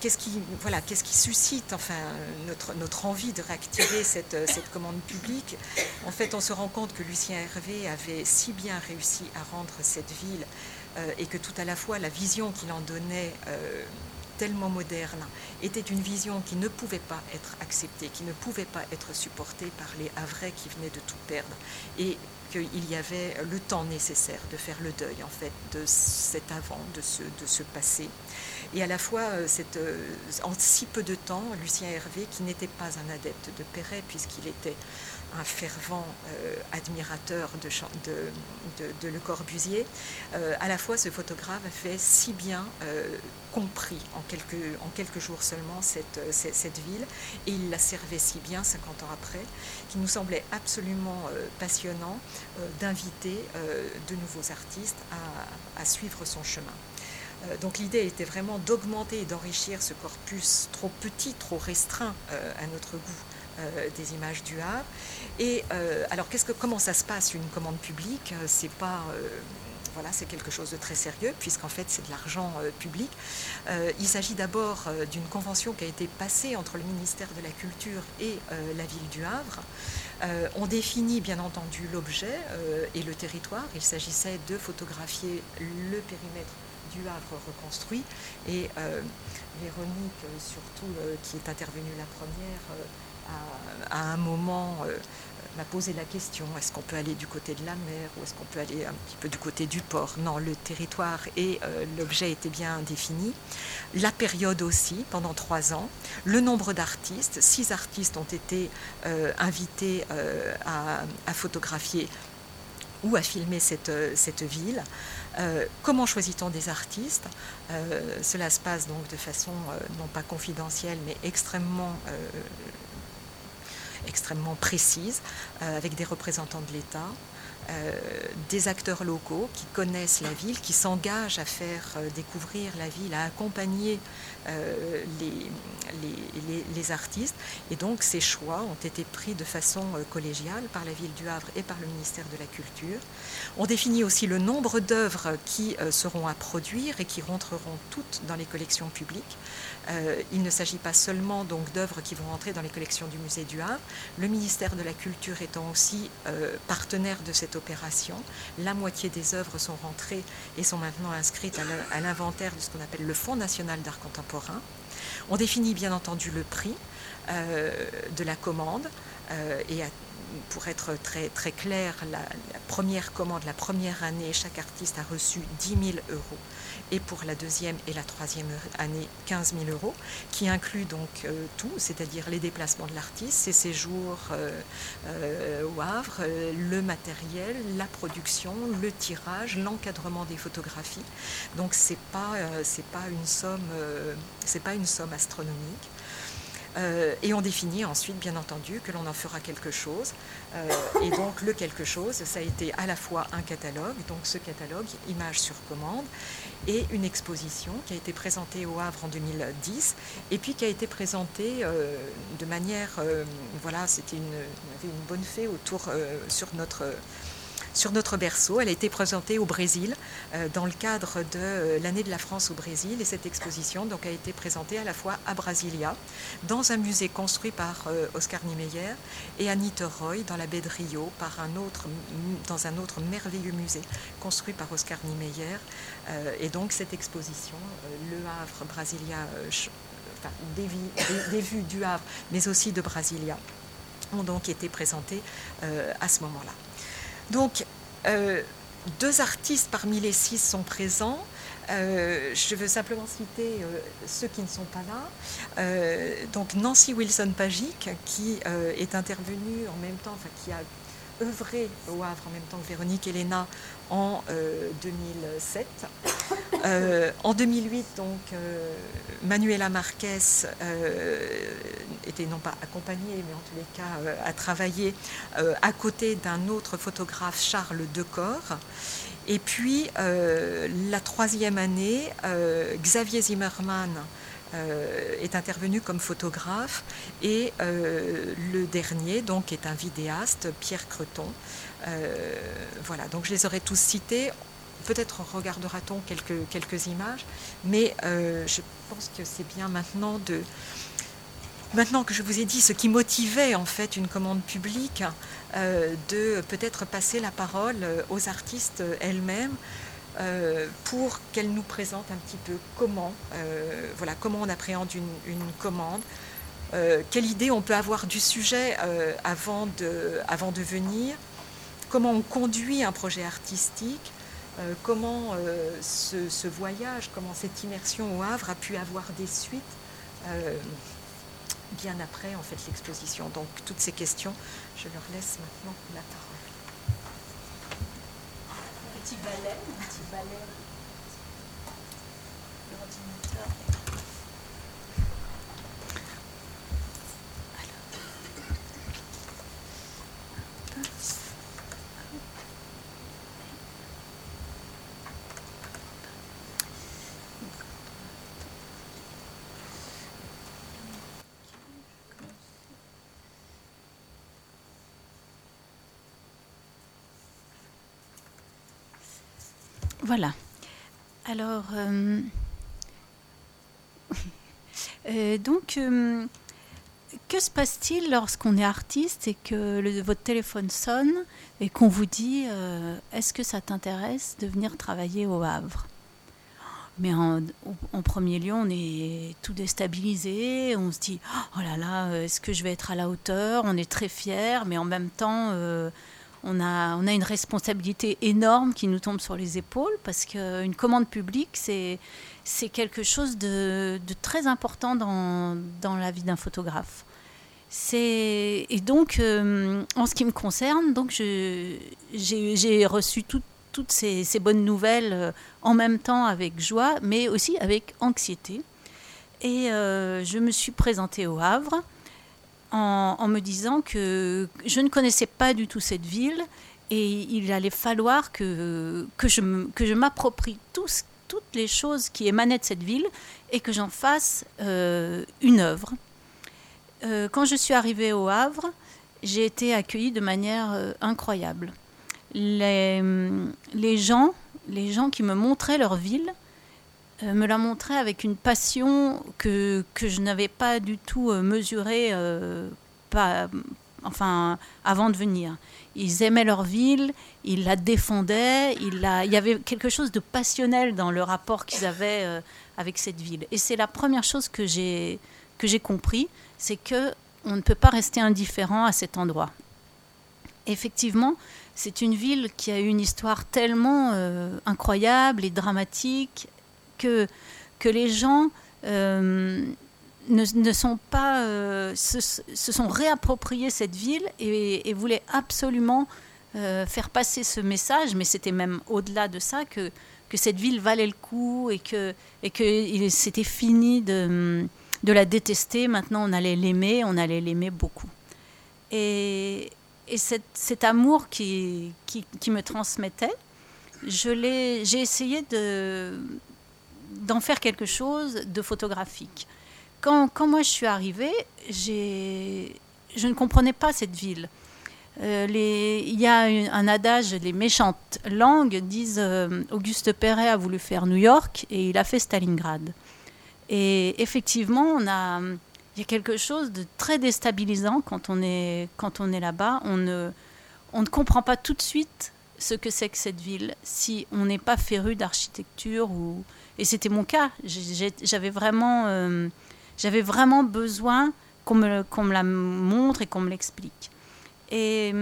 qu'est-ce qui, voilà, qu'est-ce qui suscite enfin, notre, notre envie de réactiver cette, cette, commande publique? En fait, on se rend compte que Lucien Hervé avait si bien réussi à rendre cette ville et que tout à la fois la vision qu'il en donnait euh, tellement moderne était une vision qui ne pouvait pas être acceptée, qui ne pouvait pas être supportée par les Havrais qui venaient de tout perdre. Et qu'il y avait le temps nécessaire de faire le deuil en fait de cet avant, de ce, de ce passé. Et à la fois, euh, euh, en si peu de temps, Lucien Hervé, qui n'était pas un adepte de Perret, puisqu'il était un fervent euh, admirateur de, Le Corbusier, à la fois ce photographe a fait si bien compris en quelques, jours seulement cette, ville, et il la servait si bien 50 ans après, qu'il nous semblait absolument passionnant d'inviter de nouveaux artistes à, suivre son chemin. Euh, donc l'idée était vraiment d'augmenter et d'enrichir ce corpus trop petit, trop restreint euh, à notre goût euh, des images du Havre. Et alors qu'est-ce que, comment ça se passe une commande publique C'est pas voilà, c'est quelque chose de très sérieux, puisqu'en fait, c'est de l'argent public. il s'agit d'abord d'une convention qui a été passée entre le ministère de la Culture et la ville du Havre. on définit bien entendu l'objet et le territoire. Il s'agissait de photographier le périmètre du Havre reconstruit. Et euh, Véronique, euh, surtout, euh, qui est intervenue la première, à, un moment m'a posé la question est-ce qu'on peut aller du côté de la mer ou est-ce qu'on peut aller un petit peu du côté du port? Non, le territoire et l'objet étaient bien définis. La période aussi, pendant trois ans. Le nombre d'artistes, six artistes ont été invités à, photographier ou à filmer cette, cette ville. Euh, comment choisit-on des artistes? Euh, Cela se passe donc de façon euh, non pas confidentielle mais extrêmement extrêmement précise, avec des représentants de l'État, euh, des acteurs locaux qui connaissent la ville, qui s'engagent à faire euh, découvrir la ville, à accompagner euh, les, artistes. Et donc ces choix ont été pris de façon collégiale par la ville du Havre et par le ministère de la Culture. On définit aussi le nombre d'œuvres qui seront à produire et qui rentreront toutes dans les collections publiques. il ne s'agit pas seulement donc d'œuvres qui vont rentrer dans les collections du musée du Havre, le ministère de la Culture étant aussi partenaire de cette opération. La moitié des œuvres sont rentrées et sont maintenant inscrites à l'inventaire de ce qu'on appelle le Fonds national d'art contemporain. On définit bien entendu le prix euh, de la commande euh, et pour être très, très clair, la, première commande, la première année, chaque artiste a reçu 10 000 euros et pour la deuxième et la troisième année 15 000 euros, qui inclut donc euh, tout, c'est-à-dire les déplacements de l'artiste, ses séjours euh, euh, au Havre, le matériel, la production, le tirage, l'encadrement des photographies. Donc c'est pas c'est pas une somme c'est pas une somme astronomique. Et on définit ensuite, bien entendu, que l'on en fera quelque chose. Et donc le quelque chose, ça a été à la fois un catalogue, donc ce catalogue, images sur commande, et une exposition qui a été présentée au Havre en 2010, et puis qui a été présentée euh, de manière, voilà, c'était une, une bonne fée autour sur notre sur notre berceau. Elle a été présentée au Brésil euh, dans le cadre de euh, l'année de la France au Brésil et cette exposition donc, a été présentée à la fois à Brasilia, dans un musée construit par euh, Oscar Niemeyer et à Niterói, dans la baie de Rio, dans un autre merveilleux musée construit par Oscar Niemeyer. et donc cette exposition, Le Havre, Brasilia, des, vues du Havre, mais aussi de Brasilia, ont donc été présentées à ce moment-là. Donc, euh, deux artistes parmi les six sont présents. Euh, je veux simplement citer euh, ceux qui ne sont pas là. donc Nancy Wilson Pagic, qui est intervenue en même temps, enfin qui a œuvré au Havre en même temps que Véronique Elena en 2007. Euh, euh, en 2008, donc, euh, Manuela Marquez était non pas accompagnée, mais en tous les cas a travaillé à côté d'un autre photographe, Charles Decor. Et puis, la troisième année, Xavier Zimmermann est intervenu comme photographe et le dernier donc est un vidéaste, Pierre Creton. voilà, donc je les aurais tous cités. Peut-être regardera-t-on quelques, images, mais euh, je pense que c'est bien maintenant de... Maintenant que je vous ai dit ce qui motivait en fait une commande publique, euh, de peut-être passer la parole euh, aux artistes elles-mêmes pour qu'elles nous présentent un petit peu comment, voilà, comment on appréhende une, commande, quelle idée on peut avoir du sujet avant, de, avant de venir, comment on conduit un projet artistique, euh, comment euh, ce, voyage, comment cette immersion au Havre a pu avoir des suites euh, bien après en fait l'exposition. Donc toutes ces questions, je leur laisse maintenant la parole. Petit balai, petit balai. L'ordinateur. Voilà. Alors, euh, euh, donc, euh, que se passe-t-il lorsqu'on est artiste et que votre téléphone sonne et qu'on vous dit Est-ce que ça t'intéresse de venir travailler au Havre? Mais en, premier lieu, on est tout déstabilisé. On se dit Oh là là, est-ce que je vais être à la hauteur? On est très fiers, mais en même temps, on a, une responsabilité énorme qui nous tombe sur les épaules parce qu'une commande publique, c'est, quelque chose de, très important dans, la vie d'un photographe. Et donc, euh, en ce qui me concerne, donc j'ai, reçu toutes ces, bonnes nouvelles euh, en même temps avec joie, mais aussi avec anxiété. Et euh, je me suis présentée au Havre en, me disant que je ne connaissais pas du tout cette ville et il allait falloir que, que je, que je m'approprie toutes les choses qui émanaient de cette ville et que j'en fasse euh, une œuvre. Euh, quand je suis arrivée au Havre, j'ai été accueillie de manière euh, incroyable. Les, les, gens, les gens qui me montraient leur ville me la montraient avec une passion que, que je n'avais pas du tout mesurée pas, enfin, avant de venir. Ils aimaient leur ville, ils la défendaient, il, il y avait quelque chose de passionnel dans le rapport qu'ils avaient euh, avec cette ville. Et c'est la première chose que j'ai compris, c'est que on ne peut pas rester indifférent à cet endroit. Effectivement, c'est une ville qui a eu une histoire tellement euh, incroyable et dramatique que que les gens euh, ne, sont pas, euh, se, sont réappropriés cette ville et, voulaient absolument euh, faire passer ce message, mais c'était même au-delà de ça que, que cette ville valait le coup et que, et que c'était fini de, de la détester. Maintenant, on allait l'aimer, on allait l'aimer beaucoup. Et, et cet, amour qui, qui, qui, me transmettait, j'ai essayé de, d'en faire quelque chose de photographique. Quand, quand moi je suis arrivée, je ne comprenais pas cette ville. Euh, il y a un adage, les méchantes langues disent euh, Auguste Perret a voulu faire New York et il a fait Stalingrad. Et effectivement, on a, il y a quelque chose de très déstabilisant quand on est, est là-bas. On ne, on ne comprend pas tout de suite ce que c'est que cette ville si on n'est pas féru d'architecture. Ou... Et c'était mon cas. J'avais vraiment, euh, vraiment besoin qu'on me, qu'on me la montre et qu'on me l'explique. Et,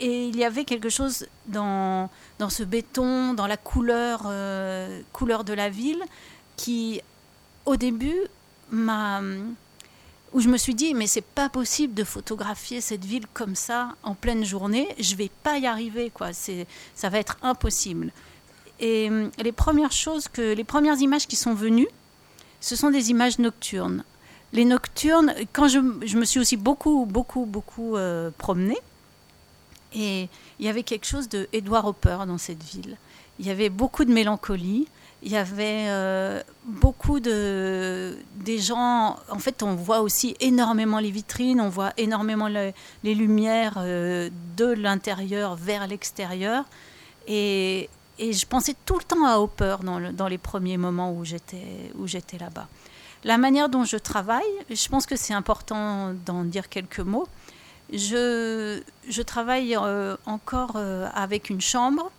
il y avait quelque chose dans, dans ce béton, dans la couleur, euh, couleur de la ville, qui, au début, m'a où je me suis dit mais c'est pas possible de photographier cette ville comme ça en pleine journée, je vais pas y arriver quoi, ça va être impossible. Et euh, les premières choses que les premières images qui sont venues, ce sont des images nocturnes. Les nocturnes, quand je, je me suis aussi beaucoup beaucoup beaucoup euh, promenée et il y avait quelque chose de Edward Hopper dans cette ville. Il y avait beaucoup de mélancolie il y avait euh, beaucoup de des gens. En fait, on voit aussi énormément les vitrines, on voit énormément les lumières de l'intérieur vers l'extérieur. Et, et, je pensais tout le temps à Hopper dans, les premiers moments où j'étais là-bas. La manière dont je travaille, je pense que c'est important d'en dire quelques mots. Je, travaille euh, encore avec une chambre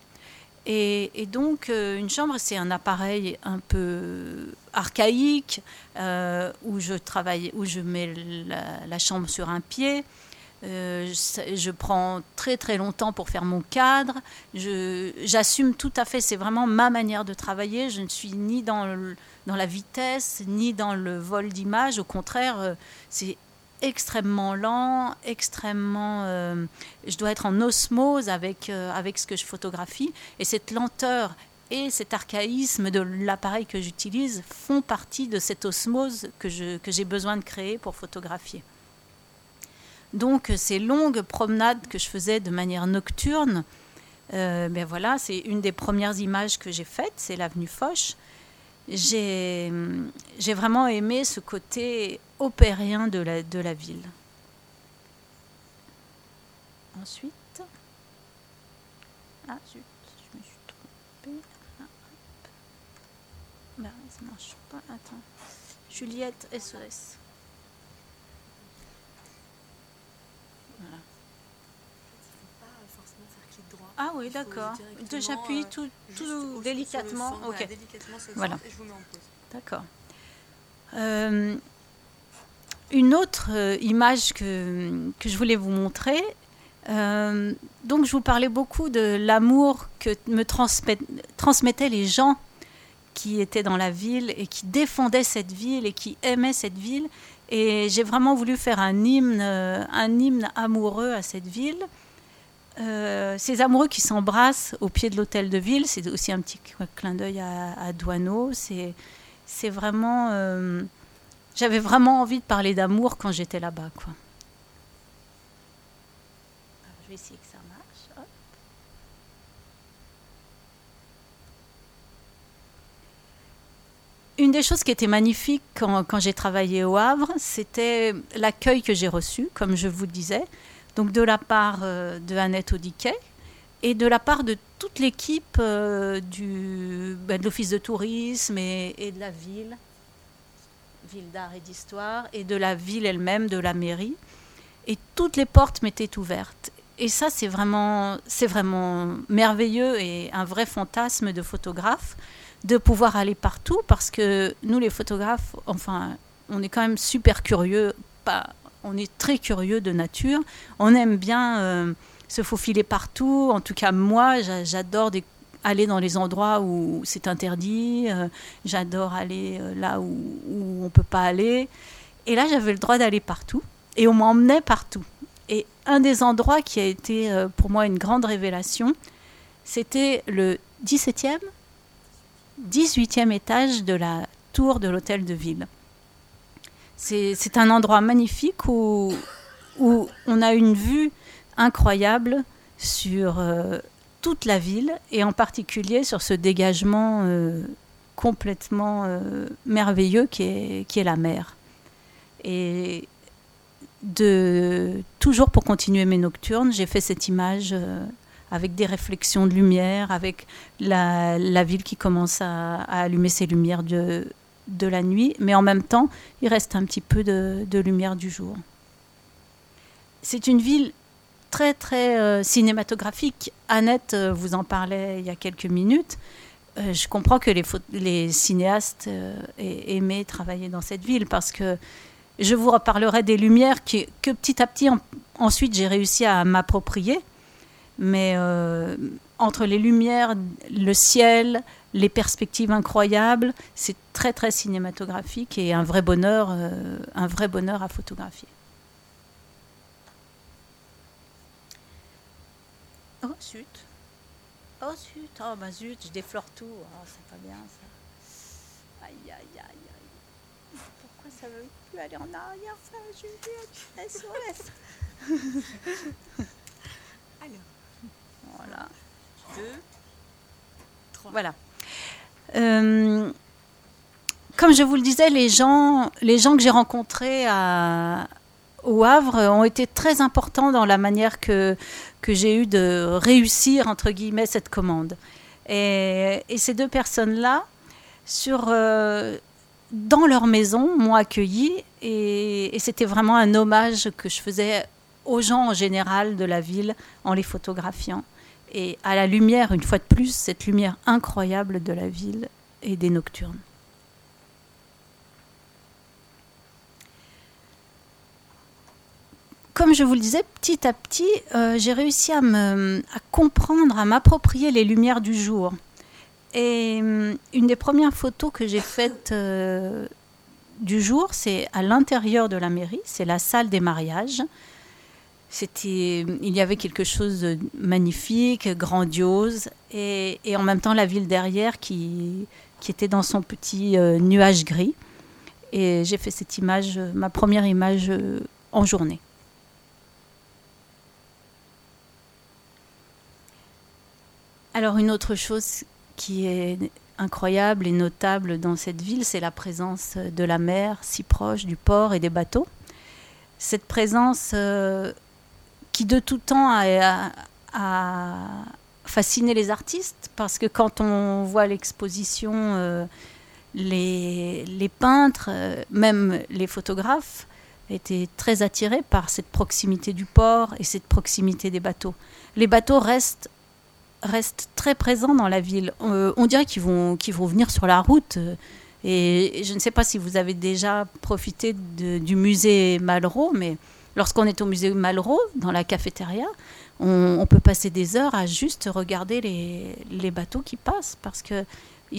et, donc, euh, une chambre, c'est un appareil un peu archaïque euh, où je travaille, où je mets la, chambre sur un pied. Euh, je, prends très très longtemps pour faire mon cadre. J'assume tout à fait, c'est vraiment ma manière de travailler. Je ne suis ni dans, dans la vitesse, ni dans le vol d'image. Au contraire, c'est extrêmement lent, extrêmement... Euh, je dois être en osmose avec, euh, avec ce que je photographie. Et cette lenteur et cet archaïsme de l'appareil que j'utilise font partie de cette osmose que j'ai que besoin de créer pour photographier. Donc ces longues promenades que je faisais de manière nocturne, euh, ben voilà, c'est une des premières images que j'ai faites, c'est l'avenue Foch j'ai vraiment aimé ce côté opérien de la, ville. Ensuite, ah zut, je me suis trompée. Ah, ben, ça marche pas. Attends. Juliette SOS. Voilà. Ah oui, d'accord. J'appuie euh, tout, tout délicatement. ok. voilà. D'accord. Euh, une autre euh, image que, que, je voulais vous montrer. donc, je vous parlais beaucoup de l'amour que me transmettaient les gens qui étaient dans la ville et qui défendaient cette ville et qui aimaient cette ville. Et j'ai vraiment voulu faire un hymne, un hymne amoureux à cette ville. Euh, ces amoureux qui s'embrassent au pied de l'hôtel de ville, c'est aussi un petit clin d'œil à, à Douaneau. C'est vraiment. Euh, j'avais vraiment envie de parler d'amour quand j'étais là-bas. Je vais essayer que ça marche. Une des choses qui était magnifique quand, quand j'ai travaillé au Havre, c'était l'accueil que j'ai reçu, comme je vous le disais donc de la part euh, de Annette Audiquet et de la part de toute l'équipe euh, ben, de l'Office de tourisme et, de la ville, ville d'art et d'histoire, et de la ville elle-même, de la mairie. Et toutes les portes m'étaient ouvertes. Et ça, c'est vraiment, vraiment merveilleux et un vrai fantasme de photographe de pouvoir aller partout parce que nous, les photographes, enfin, on est quand même super curieux, pas on est très curieux de nature. On aime bien euh, se faufiler partout. En tout cas, moi, j'adore aller dans les endroits où c'est interdit. Euh, j'adore aller euh, là où, on ne peut pas aller. Et là, j'avais le droit d'aller partout. Et on m'emmenait partout. Et un des endroits qui a été pour moi une grande révélation, c'était le 17e, 18e étage de la tour de l'hôtel de ville. C'est un endroit magnifique où, où on a une vue incroyable sur euh, toute la ville et en particulier sur ce dégagement euh, complètement euh, merveilleux qui est, qui est la mer. Et de, toujours pour continuer mes nocturnes, j'ai fait cette image avec des réflexions de lumière, avec la, ville qui commence à, à, allumer ses lumières de, de la nuit, mais en même temps, il reste un petit peu de, lumière du jour. C'est une ville très très euh, cinématographique. Annette euh, vous en parlait il y a quelques minutes. Euh, je comprends que les, cinéastes aimaient travailler dans cette ville parce que je vous reparlerai des lumières qui, que petit à petit ensuite j'ai réussi à m'approprier. Mais entre les lumières, le ciel, les perspectives incroyables, c'est très très cinématographique et un vrai bonheur, un vrai bonheur à photographier. Oh zut. Oh zut. Oh bah zut, je déflore tout. Oh, c'est pas bien ça. Aïe aïe aïe aïe. Pourquoi ça veut plus aller en arrière ça Juliette? SOS. Alors. Voilà. Deux. Trois. Voilà. Euh, comme je vous le disais, les gens, les gens que j'ai rencontrés à, au Havre ont été très importants dans la manière que, que j'ai eu de réussir, entre guillemets, cette commande. Et, ces deux personnes-là, sur, euh, dans leur maison, m'ont accueilli et c'était vraiment un hommage que je faisais aux gens en général de la ville en les photographiant. Et à la lumière, une fois de plus, cette lumière incroyable de la ville et des nocturnes. comme je vous le disais, petit à petit, euh, j'ai réussi à, me, comprendre, à m'approprier les lumières du jour. Et euh, une des premières photos que j'ai faites euh, du jour, c'est à l'intérieur de la mairie, c'est la salle des mariages. C'était, il y avait quelque chose de magnifique, grandiose, et, et, en même temps la ville derrière qui, qui était dans son petit nuage gris. Et j'ai fait cette image, ma première image en journée. Alors une autre chose qui est incroyable et notable dans cette ville, c'est la présence de la mer si proche du port et des bateaux. Cette présence euh, qui de tout temps a, fasciné les artistes parce que quand on voit l'exposition, euh, les, peintres, euh, même les photographes, étaient très attirés par cette proximité du port et cette proximité des bateaux. Les bateaux restent restent très présents dans la ville. Euh, on dirait qu'ils vont, vont venir sur la route. Euh, et je ne sais pas si vous avez déjà profité du musée Malraux, mais lorsqu'on est au musée Malraux, dans la cafétéria, on, peut passer des heures à juste regarder les, bateaux qui passent parce qu'ils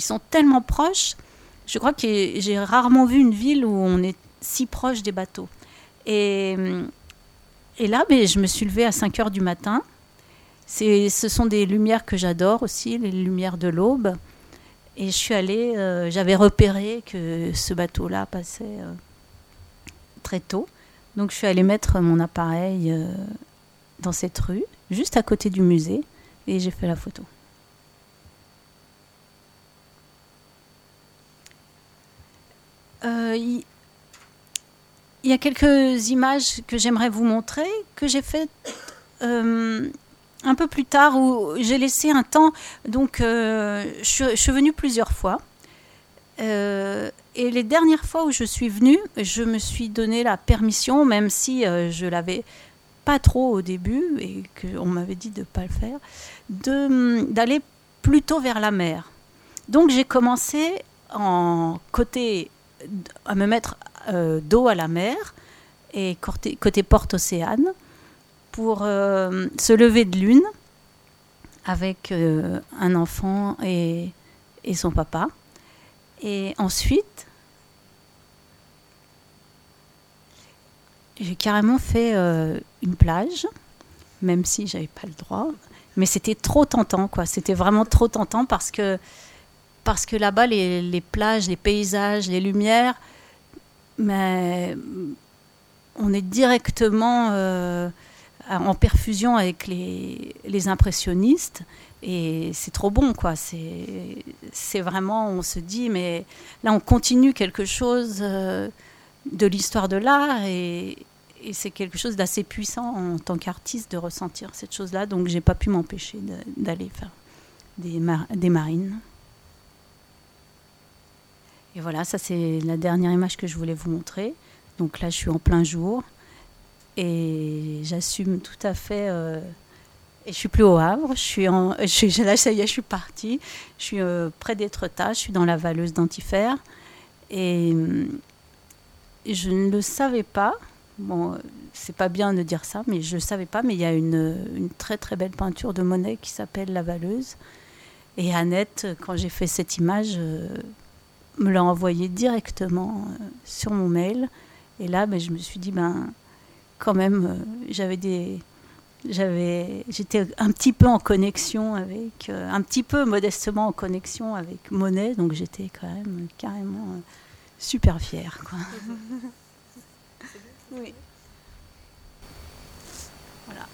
sont tellement proches. Je crois que j'ai rarement vu une ville où on est si proche des bateaux. Et, là, ben, je me suis levée à 5 heures du matin ce sont des lumières que j'adore aussi, les lumières de l'aube. Et je suis allée, euh, j'avais repéré que ce bateau-là passait euh, très tôt. Donc je suis allée mettre mon appareil euh, dans cette rue, juste à côté du musée, et j'ai fait la photo. Il y, a quelques images que j'aimerais vous montrer, que j'ai faites un peu plus tard où j'ai laissé un temps. Donc, euh, je, suis venue plusieurs fois. Euh, et les dernières fois où je suis venue, je me suis donné la permission, même si euh, je l'avais pas trop au début et qu'on m'avait dit de ne pas le faire, d'aller plutôt vers la mer. Donc j'ai commencé en côté à me mettre euh, dos à la mer et côté, côté porte océane pour euh, se lever de lune avec euh, un enfant et, et, son papa. Et ensuite, j'ai carrément fait euh, une plage, même si j'avais pas le droit. Mais c'était trop tentant, quoi. C'était vraiment trop tentant parce que, parce que là-bas, les, les, plages, les paysages, les lumières, mais on est directement en perfusion avec les, les impressionnistes et c'est trop bon, quoi. C'est vraiment, on se dit, mais là, on continue quelque chose euh, de l'histoire de l'art et, c'est quelque chose d'assez puissant en tant qu'artiste de ressentir cette chose-là. Donc, j'ai pas pu m'empêcher d'aller faire des, marines. Et voilà, ça, c'est la dernière image que je voulais vous montrer. Donc là, je suis en plein jour et j'assume tout à fait. Euh, et je suis plus au Havre, je suis en, je là, ça y est, je suis partie. Je suis euh, près d'Étretat, je suis dans la Valleuse d'Antifère. Et, je ne le savais pas. Bon, c'est pas bien de dire ça, mais je ne savais pas. Mais il y a une, une, très très belle peinture de Monet qui s'appelle La Valleuse. Et Annette, quand j'ai fait cette image, euh, me l'a envoyée directement euh, sur mon mail. Et là, ben, je me suis dit, ben, quand même, j'avais des j'avais, j'étais un petit peu en connexion avec, euh, un petit peu modestement en connexion avec Monet, donc j'étais quand même carrément euh, super fière. Quoi. oui. Voilà.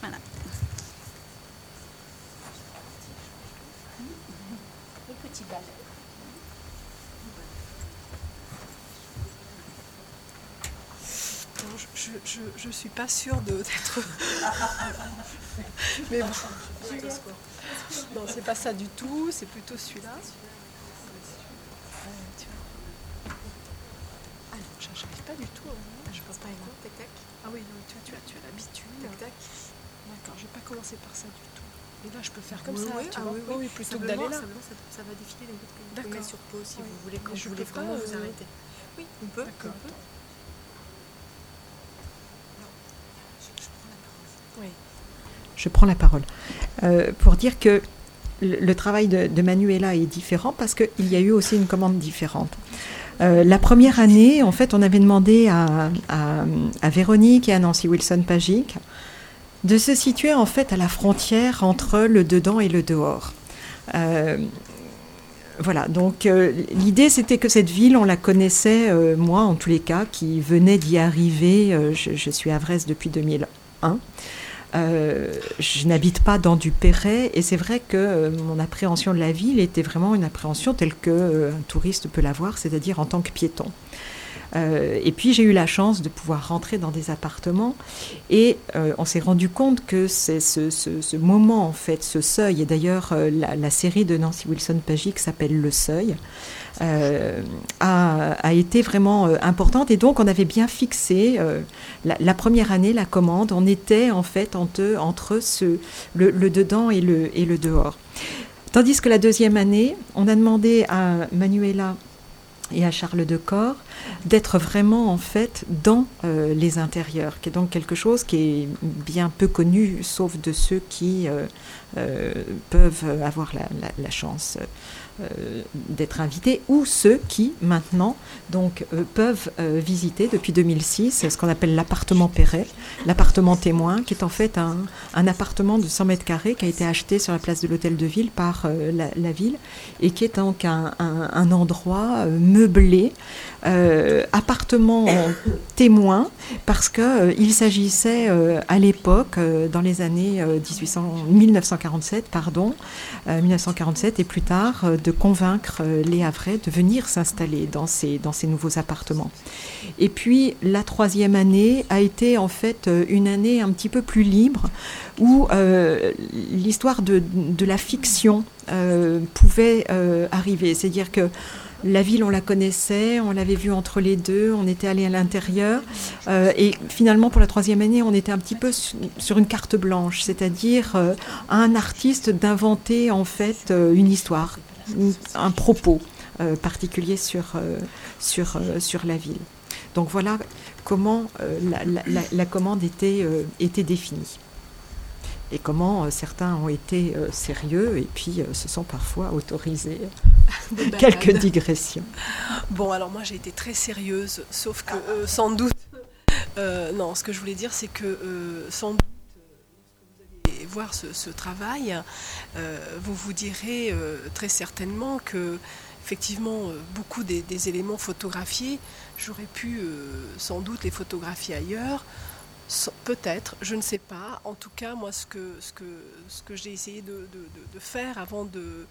voilà. Le petit balai. Je ne suis pas sûre d'être. Mais bon. Non, c'est pas ça du tout, c'est plutôt celui-là. Ah non, j'arrive pas du tout. Hein. Je pense pas tac tac. Ah oui, non, tu, tu as, tu as l'habitude. Tac tac. D'accord, je vais pas commencer par ça du tout. Et là, je peux faire comme ça, oui, tu ah vois. Oui, oui, plutôt que d'aller là. Ça, va défiler, les mettre sur pause si vous voulez. Quand je voulez vraiment vous arrêter. Oui, on peut. D'accord. Oui. Je prends la parole euh, pour dire que le, travail de, Manuela est différent parce qu'il y a eu aussi une commande différente. Euh, la première année, en fait, on avait demandé à, Véronique et à Nancy Wilson-Pagic de se situer en fait à la frontière entre le dedans et le dehors. Euh, voilà, donc l'idée c'était que cette ville, on la connaissait, moi en tous les cas, qui venait d'y arriver, je, je, suis avraise depuis 2000, euh, je n'habite pas dans du Perret et c'est vrai que euh, mon appréhension de la ville était vraiment une appréhension telle que euh, un touriste peut l'avoir, c'est-à-dire en tant que piéton et puis j'ai eu la chance de pouvoir rentrer dans des appartements et on s'est rendu compte que c'est ce, moment en fait, ce seuil, et d'ailleurs la, la, série de Nancy Wilson Pagic s'appelle Le Seuil, euh, a, été vraiment euh, importante. Et donc, on avait bien fixé euh, la, première année, la commande. On était en fait entre, le, dedans et le dehors. Tandis que la deuxième année, on a demandé à Manuela et à Charles Decor d'être vraiment en fait dans les intérieurs, qui est donc quelque chose qui est bien peu connu, sauf de ceux qui peuvent avoir la, la chance. euh, d'être invités ou ceux qui maintenant donc euh, peuvent euh, visiter depuis 2006 ce qu'on appelle l'appartement Perret, l'appartement témoin, qui est en fait un, appartement de 100 mètres carrés qui a été acheté sur la place de l'hôtel de ville par la, ville et qui est donc un endroit meublé, appartement témoin, parce que il s'agissait à l'époque, dans les années 1800, 1947, pardon, 1947 et plus tard, de convaincre euh, les Havrais de venir s'installer dans ces, dans ces nouveaux appartements. Et puis la troisième année a été en fait euh, une année un petit peu plus libre où euh, l'histoire de, de, la fiction pouvait arriver. C'est-à-dire que la ville, on la connaissait, on l'avait vue entre les deux, on était allé à l'intérieur. et finalement, pour la troisième année, on était un petit peu sur une carte blanche, c'est-à-dire à un artiste d'inventer en fait une histoire un propos euh, particulier euh, euh, sur la ville. Donc voilà comment la, commande était, était définie et comment certains ont été sérieux et puis se sont parfois autorisés quelques digressions. Bon, alors moi j'ai été très sérieuse, sauf que sans doute, non, ce que je voulais dire c'est que sans doute voir ce, travail, euh, vous vous direz euh, très certainement qu'il effectivement beaucoup des, éléments photographiés. J'aurais pu sans doute les photographier ailleurs. Peut-être, je ne sais pas. En tout cas, moi, ce que, ce que, ce que j'ai essayé de, faire avant de,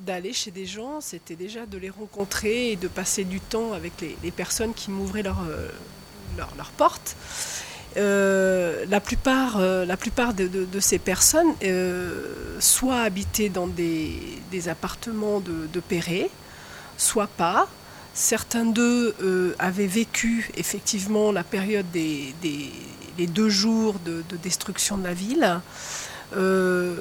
d'aller chez des gens, c'était déjà de les rencontrer et de passer du temps avec les, personnes qui m'ouvraient leur, euh, leur, leur, porte. Euh, la plupart, euh, la plupart de, ces personnes soit habitaient dans des, des appartements de, de Perret, soit pas. Certains d'eux euh, avaient vécu effectivement la période des, deux jours de, destruction de la ville. Euh,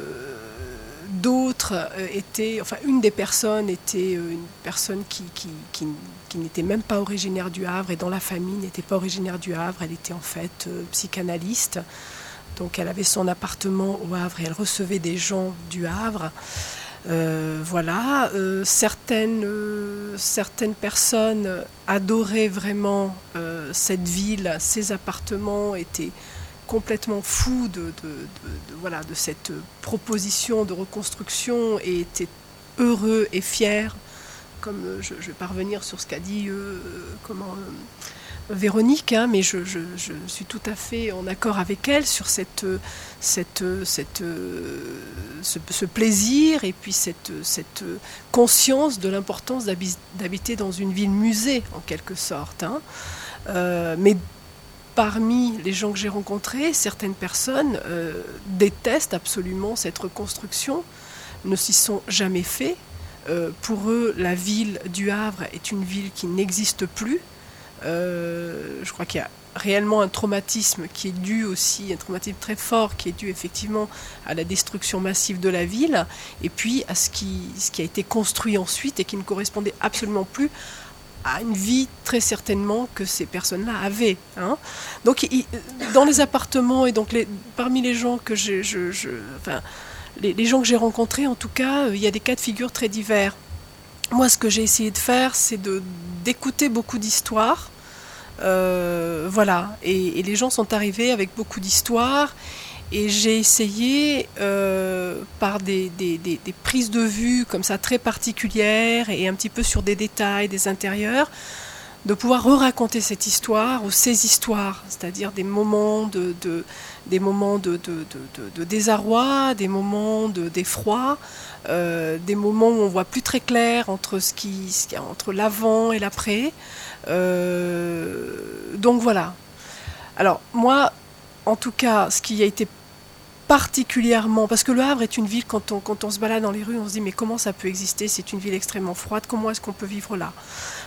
d'autres euh, étaient, enfin une des personnes était une personne qui, qui, n'était même pas originaire du Havre et dont la famille n'était pas originaire du Havre. Elle était en fait psychanalyste. Donc elle avait son appartement au Havre et elle recevait des gens du Havre. Euh, voilà, euh, certaines, euh, certaines personnes adoraient vraiment cette ville, ces appartements étaient complètement fous de, voilà, de cette proposition de reconstruction et étaient heureux et fiers, comme je, vais parvenir sur ce qu'a dit comment, Véronique, hein, mais je, suis tout à fait en accord avec elle sur ce, plaisir et puis cette, conscience de l'importance d'habiter dans une ville musée, en quelque sorte. Hein. Euh, mais parmi les gens que j'ai rencontrés, certaines personnes euh, détestent absolument cette reconstruction, ne s'y sont jamais fait. Euh, pour eux, la ville du Havre est une ville qui n'existe plus. Euh, je crois qu'il y a réellement un traumatisme qui est dû aussi, un traumatisme très fort qui est dû effectivement à la destruction massive de la ville et puis à ce qui, a été construit ensuite et qui ne correspondait absolument plus à une vie très certainement que ces personnes-là avaient. Hein. Donc dans les appartements et donc parmi les gens que j'ai, enfin, les, gens que j'ai rencontrés en tout cas, il y a des cas de figure très divers. Moi, ce que j'ai essayé de faire, c'est d'écouter beaucoup d'histoires euh, voilà, et, les gens sont arrivés avec beaucoup d'histoires. Et j'ai essayé, euh, par des, prises de vue comme ça très particulières et un petit peu sur des détails, des intérieurs, de pouvoir re-raconter cette histoire ou ces histoires, c'est-à-dire des moments de, des moments de, désarroi, des moments d'effroi, euh, des moments où on voit plus très clair entre ce qui, entre l'avant et l'après. Euh, donc voilà. Alors moi, en tout cas, ce qui a été particulièrement, parce que Le Havre est une ville, quand on, quand on se balade dans les rues, on se dit mais comment ça peut exister? C'est une ville extrêmement froide, comment est-ce qu'on peut vivre là?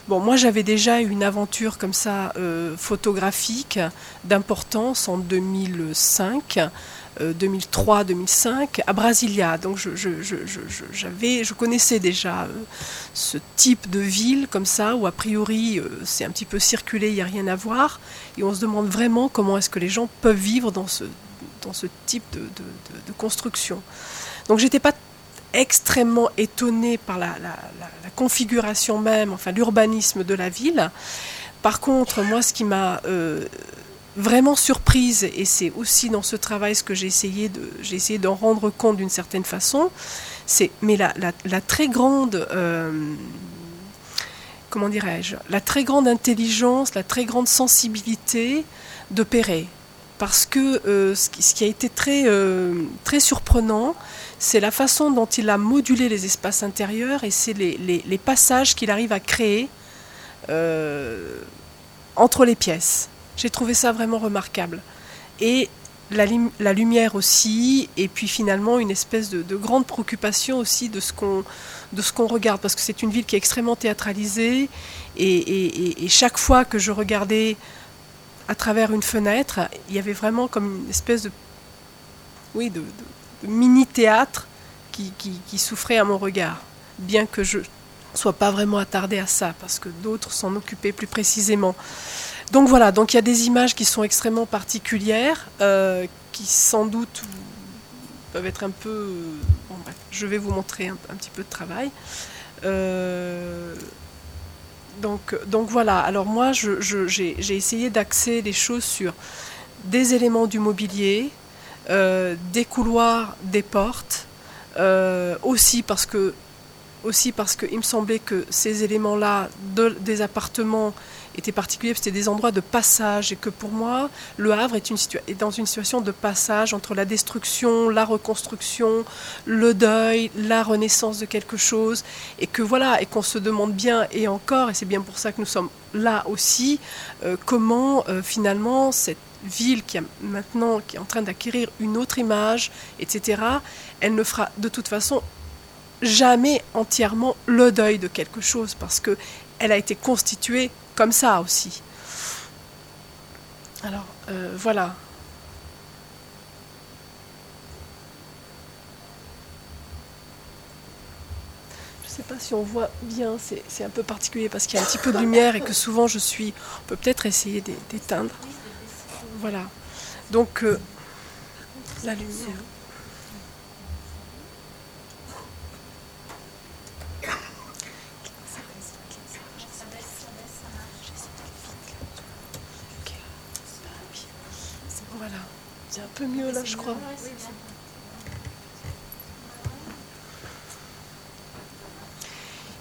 Bon, moi j'avais déjà eu une aventure comme ça euh, photographique d'importance en 2005. 2003-2005 euh, à Brasilia. Donc je, je, connaissais déjà euh, ce type de ville comme ça, où a priori c'est un petit peu circulé, il n'y a rien à voir. Et on se demande vraiment comment est-ce que les gens peuvent vivre dans ce, dans ce type de, de, construction. Donc j'étais pas extrêmement étonné par la, configuration même, enfin l'urbanisme de la ville. Par contre, moi, ce qui m'a euh, vraiment surprise, et c'est aussi dans ce travail ce que j'ai essayé d'en rendre compte d'une certaine façon, c'est mais la, très grande euh, comment dirais-je, la très grande intelligence, la très grande sensibilité de Perret. Parce que euh, ce, qui, a été très, très surprenant, c'est la façon dont il a modulé les espaces intérieurs et c'est les, passages qu'il arrive à créer euh, entre les pièces. J'ai trouvé ça vraiment remarquable. Et la, lumière aussi, et puis finalement une espèce de, grande préoccupation aussi de ce qu'on regarde, parce que c'est une ville qui est extrêmement théâtralisée, et, chaque fois que je regardais à travers une fenêtre, il y avait vraiment comme une espèce de, oui, de mini-théâtre qui, qui, souffrait à mon regard, bien que je ne sois pas vraiment attardée à ça, parce que d'autres s'en occupaient plus précisément. Donc voilà, donc il y a des images qui sont extrêmement particulières, euh, qui sans doute peuvent être un peu... Bon, je vais vous montrer un, petit peu de travail. Euh, donc, donc voilà, alors moi j'ai essayé d'axer les choses sur des éléments du mobilier, euh, des couloirs, des portes, aussi parce que aussi parce qu'il me semblait que ces éléments-là des appartements étaient particuliers, c'était des endroits de passage, et que pour moi, Le Havre est dans une situation de passage entre la destruction, la reconstruction, le deuil, la renaissance de quelque chose, et que voilà, et qu'on se demande bien, et encore, et c'est bien pour ça que nous sommes là aussi, euh, comment euh, finalement cette ville qui a maintenant qui est en train d'acquérir une autre image, etc., elle ne fera de toute façon jamais entièrement le deuil de quelque chose parce que elle a été constituée comme ça aussi. Alors euh, voilà. Je ne sais pas si on voit bien, c'est un peu particulier parce qu'il y a un petit peu de lumière et que souvent je suis. On peut peut-être essayer d'éteindre. Voilà. Donc euh, la lumière. C'est un peu mieux là, je crois.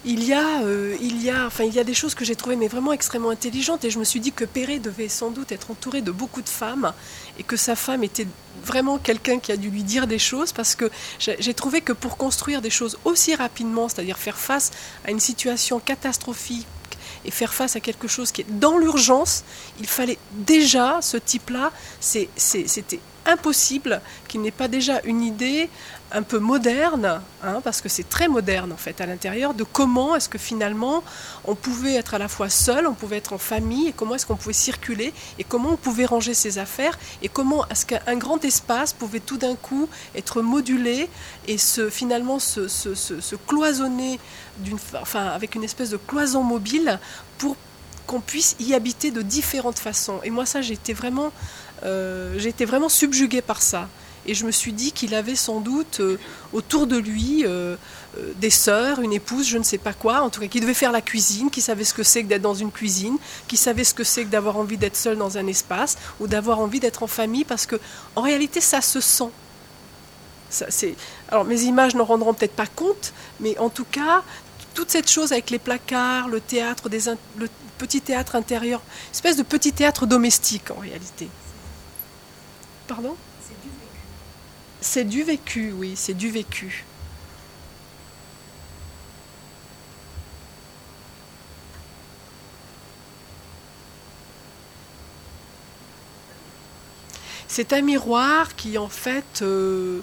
Il y, a, euh, il, y a, enfin, il y a des choses que j'ai trouvées mais vraiment extrêmement intelligentes et je me suis dit que Perret devait sans doute être entouré de beaucoup de femmes et que sa femme était vraiment quelqu'un qui a dû lui dire des choses parce que j'ai trouvé que pour construire des choses aussi rapidement, c'est-à-dire faire face à une situation catastrophique et faire face à quelque chose qui est dans l'urgence, il fallait déjà, ce type-là, c'était impossible qu'il n'ait pas déjà une idée un peu moderne, hein, parce que c'est très moderne en fait à l'intérieur, de comment est-ce que finalement on pouvait être à la fois seul, on pouvait être en famille, et comment est-ce qu'on pouvait circuler, et comment on pouvait ranger ses affaires, et comment est-ce qu'un grand espace pouvait tout d'un coup être modulé et se, finalement se, cloisonner avec une espèce de cloison mobile pour qu'on puisse y habiter de différentes façons. Et moi ça j'ai été vraiment, euh, j'ai été vraiment subjuguée par ça. Et je me suis dit qu'il avait sans doute euh, autour de lui euh, des sœurs, une épouse, je ne sais pas quoi, en tout cas qui devait faire la cuisine, qui savait ce que c'est que d'être dans une cuisine, qui savait ce que c'est que d'avoir envie d'être seul dans un espace ou d'avoir envie d'être en famille, parce que en réalité ça se sent. Alors mes images n'en rendront peut-être pas compte, mais en tout cas toute cette chose avec les placards, le théâtre, le petit théâtre intérieur, espèce de petit théâtre domestique en réalité. Pardon c'est du vécu, oui, c'est du vécu. C'est un miroir qui en fait euh,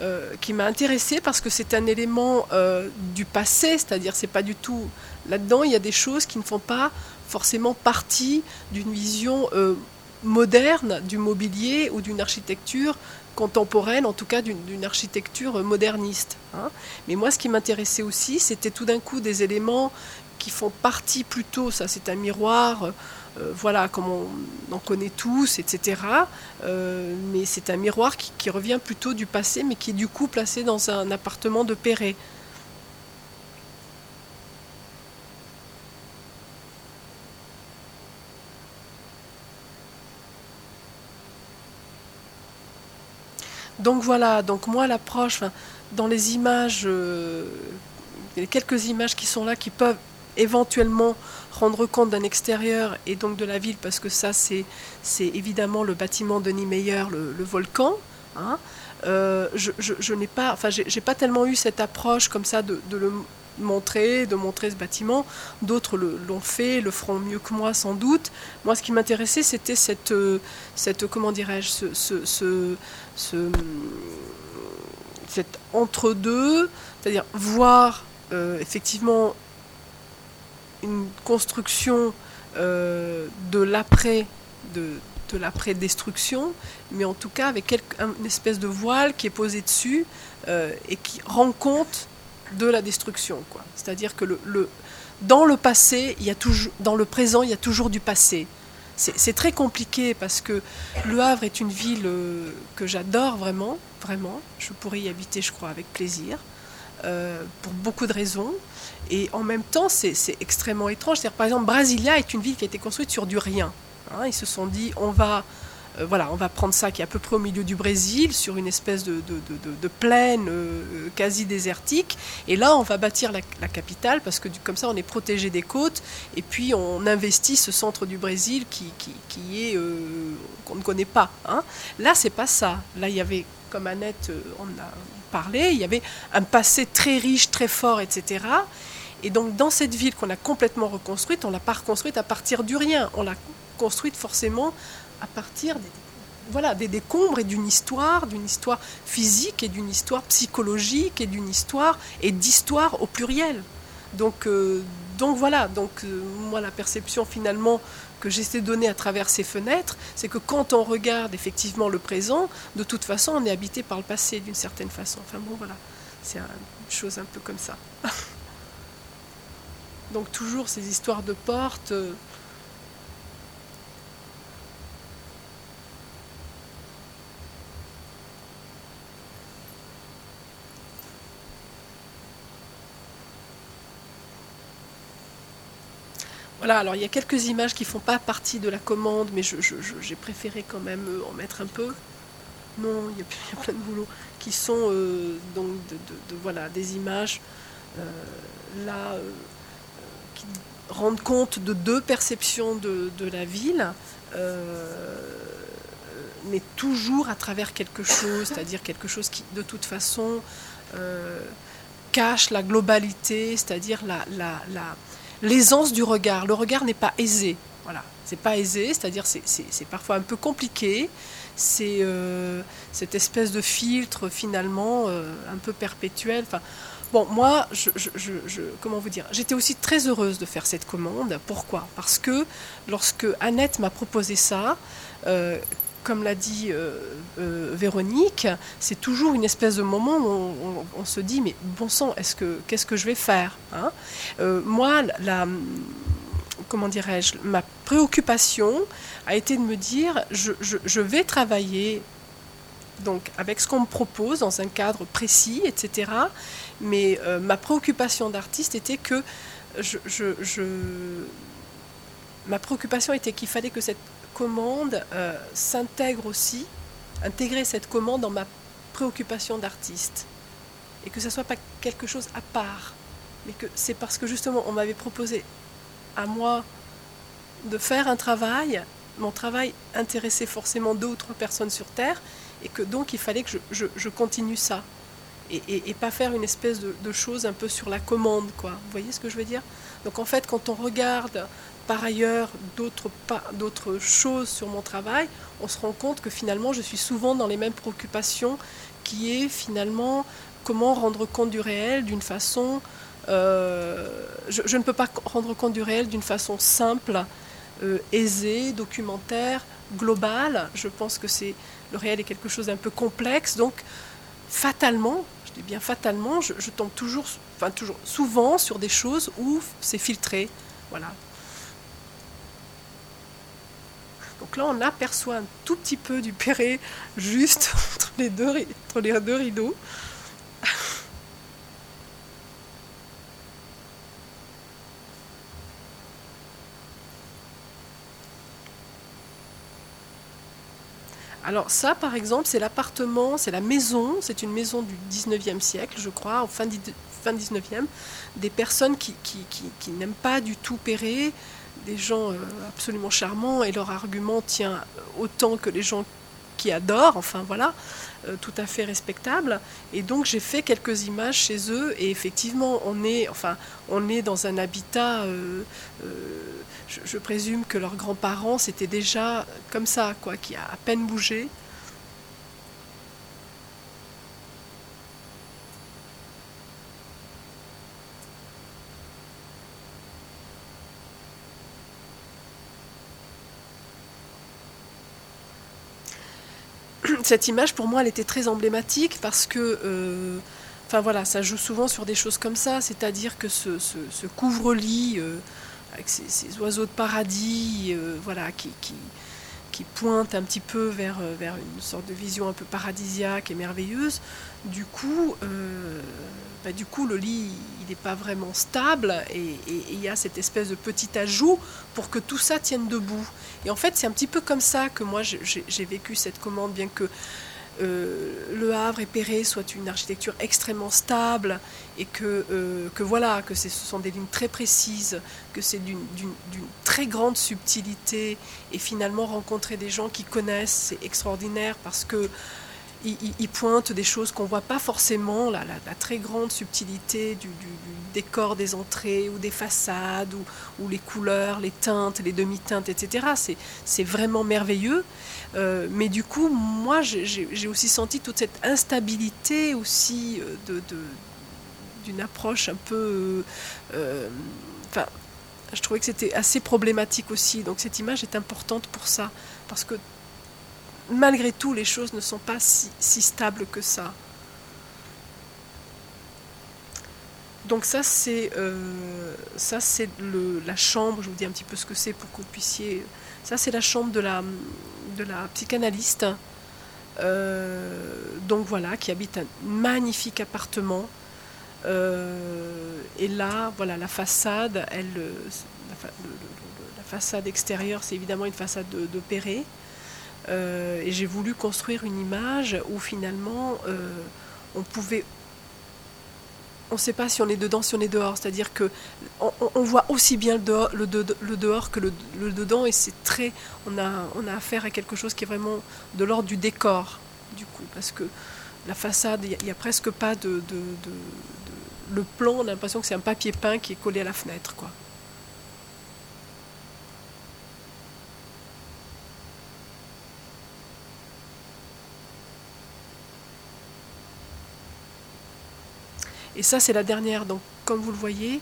euh, qui m'a intéressé parce que c'est un élément euh, du passé, c'est-à-dire c'est pas du tout là-dedans il y a des choses qui ne font pas forcément partie d'une vision moderne du mobilier ou d'une architecture contemporaine, en tout cas d'une architecture moderniste. Hein. Mais moi, ce qui m'intéressait aussi, c'était tout d'un coup des éléments qui font partie plutôt, ça c'est un miroir, euh, voilà, comme on en connaît tous, etc. Euh, mais c'est un miroir qui, revient plutôt du passé, mais qui est du coup placé dans un appartement de Perret. Donc voilà, donc moi l'approche, dans les images, euh, les quelques images qui sont là qui peuvent éventuellement rendre compte d'un extérieur et donc de la ville, parce que ça c'est, évidemment le bâtiment de Niemeyer, le, volcan. Hein. Euh, je, n'ai pas, pas tellement eu cette approche comme ça de le montrer, de montrer ce bâtiment. D'autres l'ont fait, le feront mieux que moi sans doute. Moi, ce qui m'intéressait, c'était cette, euh, cette, comment dirais-je, ce, ce, cet entre-deux, c'est-à-dire voir euh, effectivement une construction euh, de l'après, de, de l'après-destruction, mais en tout cas avec une espèce de voile qui est posé dessus et qui rend compte de la destruction. C'est-à-dire que le, dans le passé, il y a toujours, dans le présent, il y a toujours du passé. C'est très compliqué parce que Le Havre est une ville euh, que j'adore vraiment, vraiment. Je pourrais y habiter, je crois, avec plaisir, euh, pour beaucoup de raisons. Et en même temps, c'est extrêmement étrange. Par exemple, Brasilia est une ville qui a été construite sur du rien. Hein. Ils se sont dit, on va euh, voilà, on va prendre ça qui est à peu près au milieu du Brésil, sur une espèce de, plaine euh, quasi désertique. Et là, on va bâtir la, capitale parce que comme ça, on est protégé des côtes. Et puis, on investit ce centre du Brésil qui, qui, est euh, qu'on ne connaît pas. Hein. Là, c'est pas ça. Là, il y avait, comme Annette en a parlé, il y avait un passé très riche, très fort, etc. Et donc, dans cette ville qu'on a complètement reconstruite, on l'a pas reconstruite à partir du rien. On l'a construite forcément à partir des, voilà, des décombres et d'une histoire, d'une histoire physique et d'une histoire psychologique et d'une histoire et d'histoire au pluriel. Donc, euh, voilà, donc euh, moi la perception finalement que j'essaie de donner à travers ces fenêtres, c'est que quand on regarde effectivement le présent, de toute façon on est habité par le passé d'une certaine façon. Enfin bon voilà, c'est une chose un peu comme ça. donc toujours ces histoires de portes. Euh, Alors il y a quelques images qui ne font pas partie de la commande, mais j'ai préféré quand même euh, en mettre un peu. Non, il y, a plein de boulot qui sont euh, donc de, voilà, des images euh, là qui rendent compte de deux perceptions de, la ville, mais toujours à travers quelque chose, c'est-à-dire quelque chose qui de toute façon cache la globalité, c'est-à-dire la, la, la l'aisance du regard. Le regard n'est pas aisé. Voilà, c'est pas aisé, c'est-à-dire c'est, parfois un peu compliqué. C'est euh, cette espèce de filtre finalement euh, un peu perpétuel. Moi, je, comment vous dire, j'étais aussi très heureuse de faire cette commande. Pourquoi? Parce que lorsque Annette m'a proposé ça, euh, comme l'a dit euh, euh, Véronique, c'est toujours une espèce de moment où on, se dit mais bon sang, est-ce que qu'est-ce que je vais faire hein? Euh, Moi, la, comment dirais-je, ma préoccupation a été de me dire je, vais travailler donc avec ce qu'on me propose dans un cadre précis, etc. Mais ma préoccupation d'artiste était que je, je, ma préoccupation était qu'il fallait que cette euh, s'intègre aussi, intégrer cette commande dans ma préoccupation d'artiste. Et que ce ne soit pas quelque chose à part, mais que c'est parce que justement on m'avait proposé à moi de faire un travail, mon travail intéressait forcément deux ou trois personnes sur Terre, et que donc il fallait que je, continue ça. Et, pas faire une espèce de, de chose un peu sur la commande, quoi. Vous voyez ce que je veux dire? Donc en fait, quand on regarde par ailleurs d'autres choses sur mon travail, on se rend compte que finalement je suis souvent dans les mêmes préoccupations qui est finalement comment rendre compte du réel d'une façon... Euh, je, ne peux pas rendre compte du réel d'une façon simple, euh, aisée, documentaire, globale. Je pense que le réel est quelque chose d'un peu complexe. Donc fatalement, je dis bien fatalement, je, tombe toujours, souvent sur des choses où c'est filtré. Voilà, Donc là, on aperçoit un tout petit peu du Perret juste entre les deux, rideaux. Alors ça, par exemple, c'est l'appartement, c'est la maison, c'est une maison du 19e siècle, je crois, fin, fin 19e, des personnes qui, qui n'aiment pas du tout Perret, des gens euh, absolument charmants et leur argument tient autant que les gens qui adorent, enfin voilà, euh, tout à fait respectable. Et donc j'ai fait quelques images chez eux et effectivement on est, enfin, on est dans un habitat, euh, je, je, présume que leurs grands-parents c'était déjà comme ça, quoi, qui a à peine bougé. Cette image, pour moi, elle était très emblématique parce que, euh, voilà, ça joue souvent sur des choses comme ça, c'est-à-dire que ce, couvre-lit euh, avec ces, oiseaux de paradis, euh, voilà, qui, qui pointe un petit peu vers, une sorte de vision un peu paradisiaque et merveilleuse. Du coup, bah, du coup le lit, n'est pas vraiment stable et il y a cette espèce de petit ajout pour que tout ça tienne debout. Et en fait, c'est un petit peu comme ça que moi j'ai vécu cette commande, bien que euh, le Havre et Perret soit une architecture extrêmement stable et que, euh, que voilà, que ce sont des lignes très précises, que c'est d'une très grande subtilité et finalement rencontrer des gens qui connaissent, c'est extraordinaire parce que il, pointe des choses qu'on ne voit pas forcément, la, très grande subtilité du, décor des entrées ou des façades, ou, les couleurs, les teintes, les demi-teintes, etc. C'est vraiment merveilleux. Euh, mais du coup, moi, j'ai aussi senti toute cette instabilité aussi euh, d'une approche un peu... Euh, enfin, je trouvais que c'était assez problématique aussi. Donc cette image est importante pour ça, parce que malgré tout, les choses ne sont pas si, stables que ça. Donc ça c'est c'est la chambre. Je vous dis un petit peu ce que c'est pour que vous puissiez. Ça c'est la chambre de la de la psychanalyste. Euh, donc voilà, qui habite un magnifique appartement. Euh, et là, voilà, la façade, elle, la, façade extérieure, c'est évidemment une façade de, de Perret. Euh, et j'ai voulu construire une image où finalement on pouvait on ne sait pas si on est dedans, si on est dehors. C'est-à-dire que on, voit aussi bien le dehors, que le, dedans, et c'est très, on a, on a affaire à quelque chose qui est vraiment de l'ordre du décor, du coup, parce que la façade, il n'y a, presque pas de, le plan. On a l'impression que c'est un papier peint qui est collé à la fenêtre, quoi. Et ça, c'est la dernière. Donc, comme vous le voyez,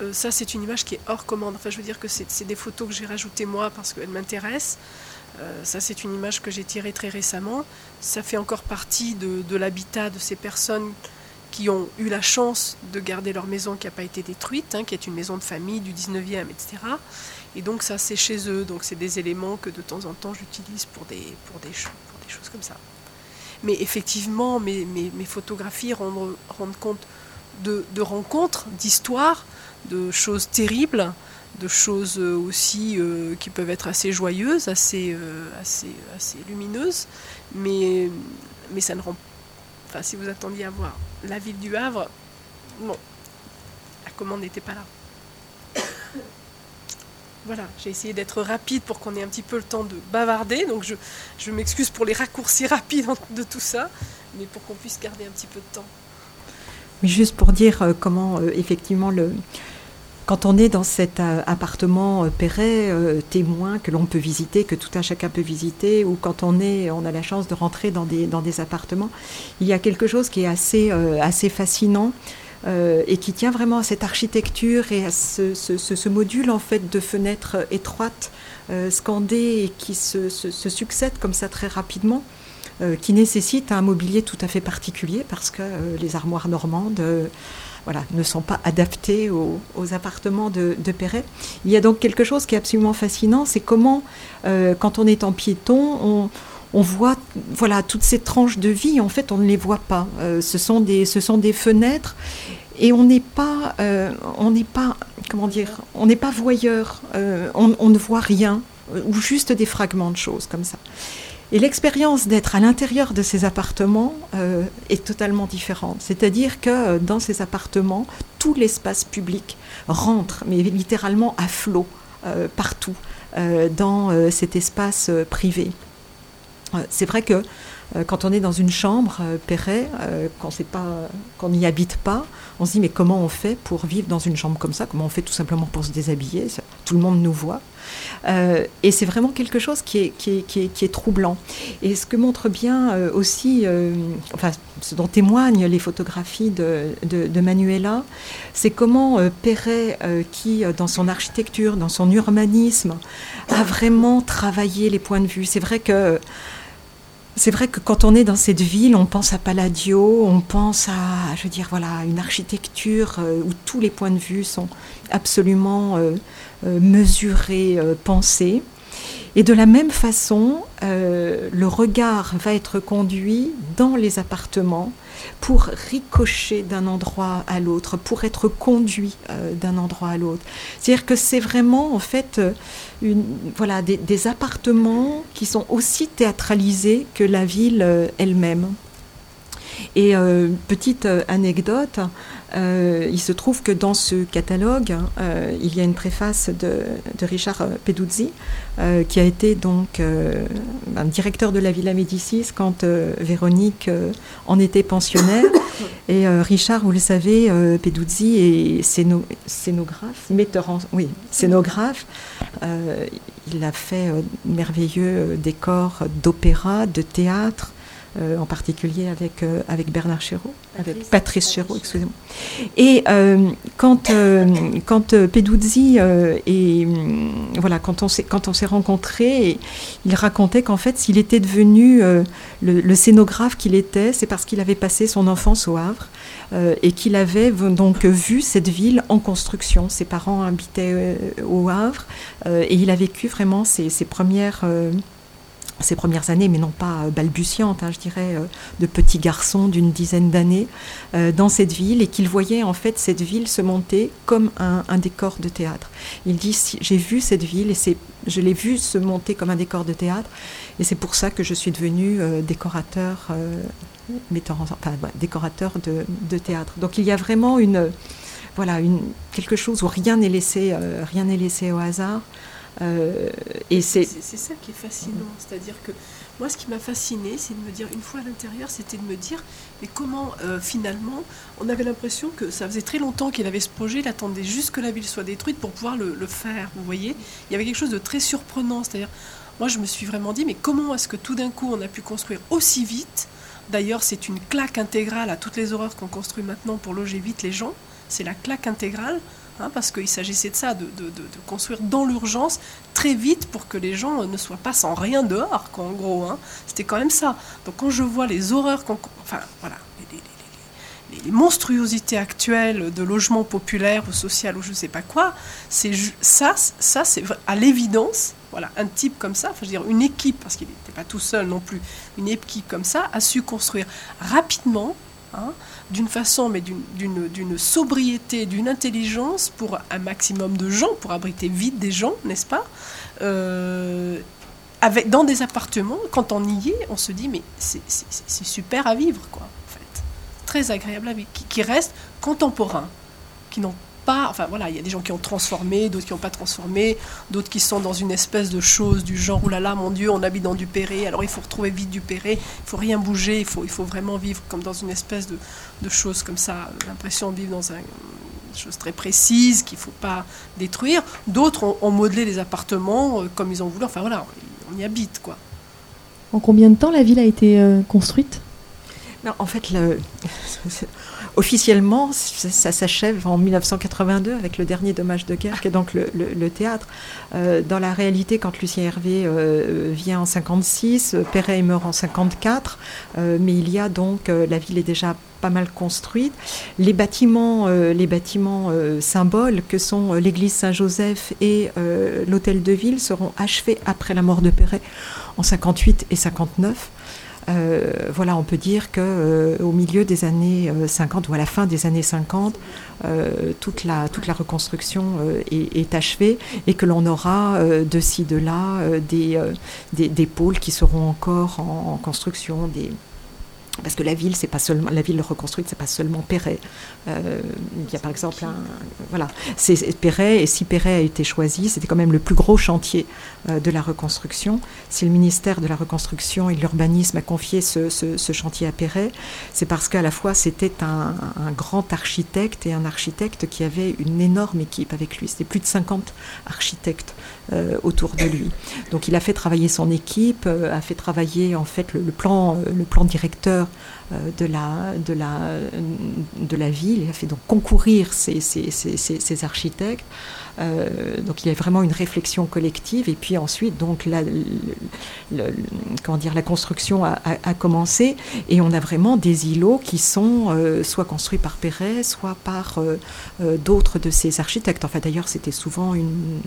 euh, ça, c'est une image qui est hors commande. Enfin, je veux dire que c'est des photos que j'ai rajoutées moi parce qu'elles m'intéressent. Euh, ça, c'est une image que j'ai tirée très récemment. Ça fait encore partie de, l'habitat de ces personnes qui ont eu la chance de garder leur maison qui n'a pas été détruite, hein, qui est une maison de famille du 19e, etc. Et donc ça, c'est chez eux. Donc c'est des éléments que de temps en temps j'utilise pour des, choses comme ça. Mais effectivement, mes, photographies rendent compte de, rencontres, d'histoires, de choses terribles, de choses euh, aussi euh, qui peuvent être assez joyeuses, assez, euh, assez, assez lumineuses, mais, mais ça ne rend Enfin, si vous attendiez à voir la ville du Havre, bon, la commande n'était pas là. Voilà, j'ai essayé d'être rapide pour qu'on ait un petit peu le temps de bavarder, donc je, je m'excuse pour les raccourcis rapides de tout ça, mais pour qu'on puisse garder un petit peu de temps. Juste pour dire euh, comment, euh, effectivement, le, quand on est dans cet euh, appartement Perret, témoin que l'on peut visiter, que tout un chacun peut visiter, ou quand on est, on a la chance de rentrer dans des, dans des appartements, il y a quelque chose qui est assez, assez fascinant. et qui tient vraiment à cette architecture et à ce, module en fait de fenêtres étroites, scandées et qui se succèdent comme ça très rapidement. Euh, qui nécessite un mobilier tout à fait particulier parce que euh, les armoires normandes euh, voilà, ne sont pas adaptées aux, appartements de, Perret. Il y a donc quelque chose qui est absolument fascinant, c'est comment, quand on est en piéton, on, voit voilà, toutes ces tranches de vie, en fait, on ne les voit pas. ce, sont des, ce sont des fenêtres et on n'est pas, on n'est pas, comment dire, on n'est pas voyeur, on, ne voit rien, ou juste des fragments de choses comme ça. Et l'expérience d'être à l'intérieur de ces appartements euh, est totalement différente. C'est-à-dire que euh, dans ces appartements, tout l'espace public rentre, mais littéralement à flot, euh, partout, dans cet espace privé. C'est vrai que quand on est dans une chambre Perret, qu'on n'y habite pas, on se dit mais comment on fait pour vivre dans une chambre comme ça? Comment on fait tout simplement pour se déshabiller? Tout le monde nous voit. Euh, et c'est vraiment quelque chose qui est, troublant. Et ce que montre bien euh, aussi, euh, enfin, ce dont témoignent les photographies de, de, Manuela, c'est comment Perret, qui dans son architecture, dans son urbanisme, a vraiment travaillé les points de vue. C'est vrai que c'est vrai que quand on est dans cette ville, on pense à Palladio, on pense à, je veux dire, voilà, une architecture où tous les points de vue sont absolument euh, euh, penser. Et de la même façon, le regard va être conduit dans les appartements pour ricocher d'un endroit à l'autre, pour être conduit euh, d'un endroit à l'autre. C'est-à-dire que c'est vraiment en fait euh, une, voilà, des, appartements qui sont aussi théâtralisés que la ville euh, elle-même. Et petite anecdote, euh, il se trouve que dans ce catalogue, euh, il y a une préface de, Richard Peduzzi, euh, qui a été donc un directeur de la Villa Médicis quand Véronique en était pensionnaire. Et Richard, vous le savez, Peduzzi est scénographe, metteur en, oui, scénographe. il a fait merveilleux décors d'opéra, de théâtre. Euh, en particulier avec, euh, avec Bernard Chéreau, avec Patrice Chéreau, excusez-moi. Et euh, quand, quand Peduzzi et voilà, quand on s'est quand on s'est rencontrés, il racontait qu'en fait, s'il était devenu le, scénographe qu'il était, c'est parce qu'il avait passé son enfance au Havre et qu'il avait donc vu cette ville en construction. Ses parents habitaient au Havre et il a vécu vraiment ses, ses premières ces premières années, mais non pas euh, balbutiantes, hein, je dirais, euh, de petits garçons d'une dizaine d'années euh, dans cette ville et qu'il voyait en fait cette ville se monter comme un, décor de théâtre. Il dit j'ai vu cette ville et c'est, je l'ai vu se monter comme un décor de théâtre et c'est pour ça que je suis devenu décorateur, metteur enfin, décorateur de, de, théâtre. Donc il y a vraiment une, voilà, une, quelque chose où rien n'est laissé, rien n'est laissé au hasard. Euh, et c'est ça qui est fascinant, c'est-à-dire que moi, ce qui m'a fasciné, c'est de me dire, une fois à l'intérieur, c'était de me dire, mais comment euh, finalement, on avait l'impression que ça faisait très longtemps qu'il avait ce projet, il attendait juste que la ville soit détruite pour pouvoir le, faire, vous voyez. Il y avait quelque chose de très surprenant, c'est-à-dire, moi, je me suis vraiment dit, mais comment est-ce que tout d'un coup, on a pu construire aussi vite? D'ailleurs, c'est une claque intégrale à toutes les horreurs qu'on construit maintenant pour loger vite les gens, c'est la claque intégrale. Hein, parce qu'il s'agissait de ça, de, construire dans l'urgence très vite pour que les gens ne soient pas sans rien dehors, en gros. Hein. C'était quand même ça. Donc quand je vois les horreurs, enfin voilà, les, monstruosités actuelles de logement populaire ou social ou je ne sais pas quoi, c'est ça, ça c'est à l'évidence. Voilà, un type comme ça, enfin, je veux dire une équipe, parce qu'il n'était pas tout seul non plus, une équipe comme ça a su construire rapidement Hein, d'une façon, mais d'une sobriété, d'une intelligence pour un maximum de gens, pour abriter vite des gens, n'est-ce pas euh, avec, Dans des appartements, quand on y est, on se dit, mais c'est super à vivre, quoi, en fait. Très agréable à vivre, qui, qui restent contemporains, qui n'ont Enfin voilà, il y a des gens qui ont transformé, d'autres qui n'ont pas transformé, d'autres qui sont dans une espèce de chose du genre, oh là là, mon Dieu, on habite dans du Perret, alors il faut retrouver vite du Perret, il faut rien bouger, il faut, il faut vraiment vivre comme dans une espèce de, de chose comme ça, l'impression de vivre dans une chose très précise qu'il ne faut pas détruire. D'autres ont, modelé les appartements euh, comme ils ont voulu, enfin voilà, on y habite quoi. En combien de temps la ville a été euh, construite? En fait, le, officiellement, ça, s'achève en 1982 avec le dernier dommage de guerre, qui est donc le, théâtre. Euh, dans la réalité, quand Lucien Hervé euh, vient en 56, Perret meurt en 54, euh, mais il y a donc, la ville est déjà pas mal construite. Les bâtiments, les bâtiments symboles que sont l'église Saint-Joseph et l'hôtel de ville seront achevés après la mort de Perret en 58 et 59. Euh, voilà, on peut dire que euh, au milieu des années 50 euh, ou à la fin des années 50, toute, la, reconstruction est, achevée et que l'on aura de ci, de là des, pôles qui seront encore en, construction, parce que la ville, c'est pas seulement la ville reconstruite, c'est pas seulement Perret. Euh, il y a par exemple un, voilà, c'est Perret et si Perret a été choisi, c'était quand même le plus gros chantier euh, de la reconstruction. Si le ministère de la reconstruction et de l'urbanisme a confié ce, chantier à Perret, c'est parce qu'à la fois c'était un, grand architecte et un architecte qui avait une énorme équipe avec lui. C'était plus de 50 architectes euh, autour de lui. Donc il a fait travailler son équipe, a fait travailler en fait le, plan, le plan directeur de, la, de, la, de la ville. Il a fait donc concourir ces, ces, ces, architectes. donc il y a vraiment une réflexion collective et puis ensuite donc la, comment dire, la construction a, commencé et on a vraiment des îlots qui sont soit construits par Perret, soit par d'autres de ces architectes. Enfin d'ailleurs c'était souvent une,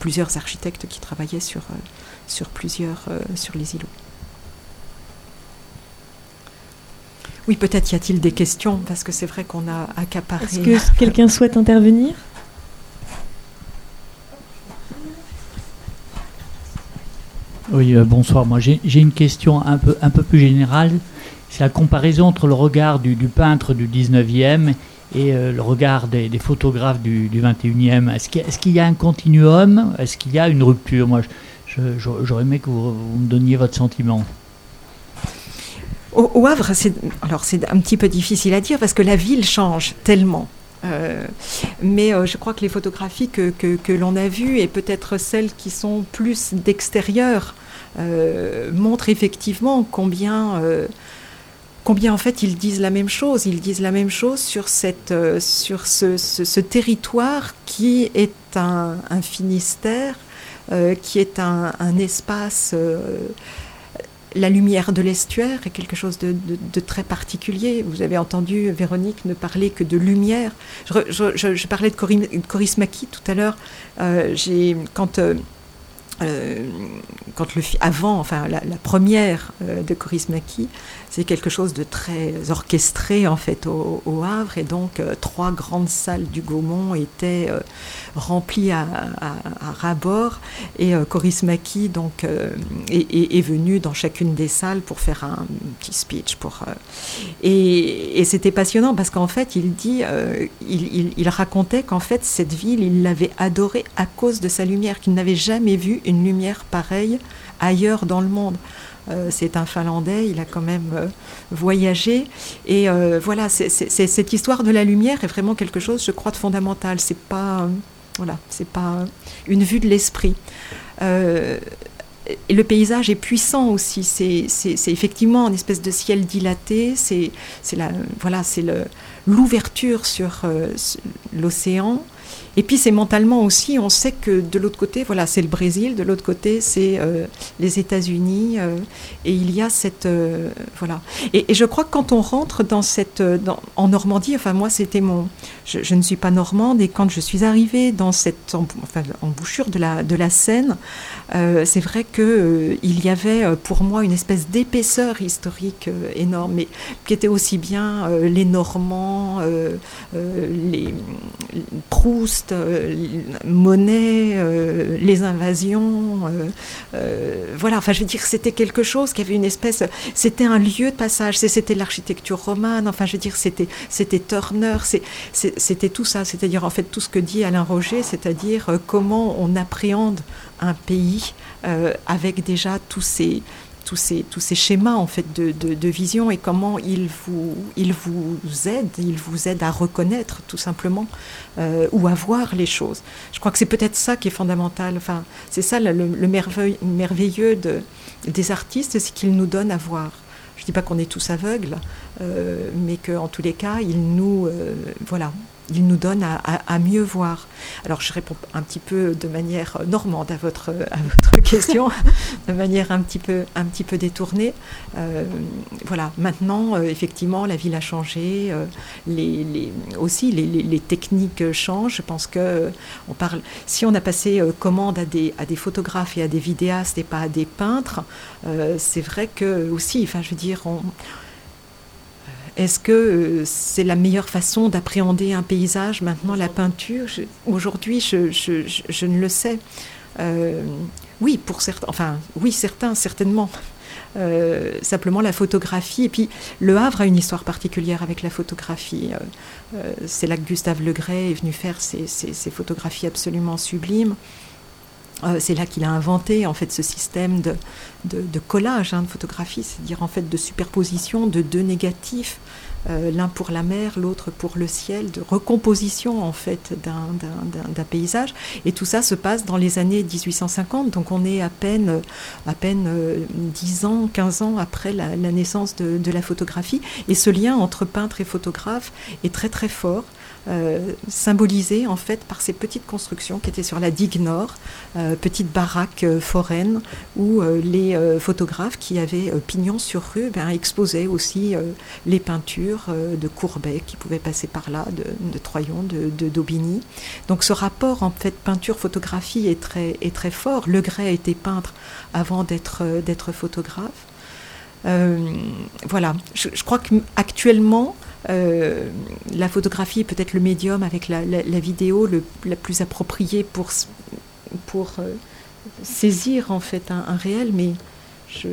plusieurs architectes qui travaillaient sur, sur plusieurs sur les îlots. Oui, peut-être y a-t-il des questions, parce que c'est vrai qu'on a accaparé. Est-ce que quelqu'un souhaite intervenir? Oui, euh, bonsoir. Moi, j'ai une question un peu, un peu plus générale. C'est la comparaison entre le regard du, peintre du 19e et euh, le regard des, photographes du, 21e. Est-ce qu'il y, a un continuum? Est-ce qu'il y a une rupture? Moi, j'aurais aimé que vous me donniez votre sentiment. Au, Havre, c'est, alors c'est un petit peu difficile à dire parce que la ville change tellement. Euh, mais euh, je crois que les photographies que, que, l'on a vues et peut-être celles qui sont plus d'extérieur euh, montrent effectivement combien, combien en fait ils disent la même chose. Ils disent la même chose sur, cette, sur ce, territoire qui est un, Finistère, qui est un espace la lumière de l'estuaire est quelque chose de, très particulier. Vous avez entendu Véronique ne parler que de lumière. Je, parlais de Coris Maki tout à l'heure. Euh, quand euh, euh, avant, enfin la, première de Coris Maki, c'est quelque chose de très orchestré en fait au, Havre et donc euh, trois grandes salles du Gaumont étaient euh, remplies à, rabord et euh, Coris Maki donc est, venu dans chacune des salles pour faire un petit speech pour et, c'était passionnant parce qu'en fait il dit il, racontait qu'en fait cette ville il l'avait adorée à cause de sa lumière qu'il n'avait jamais vu une lumière pareille ailleurs dans le monde. Euh, c'est un Finlandais, il a quand même euh, voyagé. Et euh, voilà, cette histoire de la lumière est vraiment quelque chose, je crois, de fondamental. C'est pas, voilà, c'est pas une vue de l'esprit. et le paysage est puissant aussi. C'est effectivement une espèce de ciel dilaté. C'est voilà, c'est l'ouverture sur l'océan. Et puis c'est mentalement aussi, on sait que de l'autre côté, voilà, c'est le Brésil, de l'autre côté, c'est euh, les États-Unis, euh, et il y a cette, euh, voilà. Et, je crois que quand on rentre dans cette, dans, en Normandie, enfin moi c'était mon, je, ne suis pas normande, et quand je suis arrivée dans cette enfin, embouchure de la, de la Seine, c'est vrai que il y avait pour moi une espèce d'épaisseur historique énorme, mais qui était aussi bien les Normands, les Proust euh, Monet, euh, les invasions. Euh, voilà, enfin, je veux dire, c'était quelque chose qui avait une espèce. C'était un lieu de passage. C'était l'architecture romane. Enfin, je veux dire, c'était c'était Turner. C'était tout ça. C'est-à-dire, en fait, tout ce que dit Alain Roger, c'est-à-dire comment on appréhende un pays avec déjà tous ces tous ces, tous ces schémas en fait de, de, vision et comment ils vous, ils vous aident, ils vous aident à reconnaître tout simplement euh, ou à voir les choses. Je crois que c'est peut-être ça qui est fondamental. Enfin, c'est ça le, le merveilleux de, des artistes, c'est qu'ils nous donnent à voir. Je ne dis pas qu'on est tous aveugles, euh, mais qu'en tous les cas, ils nous, euh, voilà, il nous donne à, mieux voir. Alors je réponds un petit peu de manière normande à votre, à votre question, de manière un petit peu, un petit peu détournée. Euh, voilà, maintenant, euh, effectivement, la ville a changé, euh, aussi les, les, techniques changent. Je pense que on parle, si on a passé commande à des, à des photographes et à des vidéastes et pas à des peintres, c'est vrai que aussi, enfin je veux dire, on, est-ce que euh, c'est la meilleure façon d'appréhender un paysage maintenant, la peinture? Aujourd'hui, je, ne le sais. Euh, oui, pour certains, enfin, oui, certains, certainement. Euh, simplement la photographie. Et puis Le Havre a une histoire particulière avec la photographie. c'est là que Gustave Legray est venu faire ces photographies absolument sublimes. Euh, c'est là qu'il a inventé en fait ce système de, collage hein, de photographie, c'est-à-dire en fait de superposition de deux négatifs l'un pour la mer, l'autre pour le ciel, de recomposition en fait d'un paysage. Et tout ça se passe dans les années 1850, donc on est à peine, à peine 10 ans, 15 ans après la, naissance de, de la photographie. Et ce lien entre peintre et photographe est très très fort. Euh, symbolisé en fait par ces petites constructions qui étaient sur la digue nord, euh, petites baraques euh, foraines où les photographes qui avaient pignon sur rue ben, exposaient aussi les peintures de Courbet qui pouvaient passer par là, de, Troyon, de, d'Aubigny. Donc ce rapport en fait peinture-photographie est très, est très fort. Le Gray a été peintre avant d'être, d'être photographe. voilà, je, je crois qu'actuellement, euh, la photographie est peut-être le médium avec la, vidéo le, la plus appropriée pour, pour euh, saisir en fait un, réel, mais je,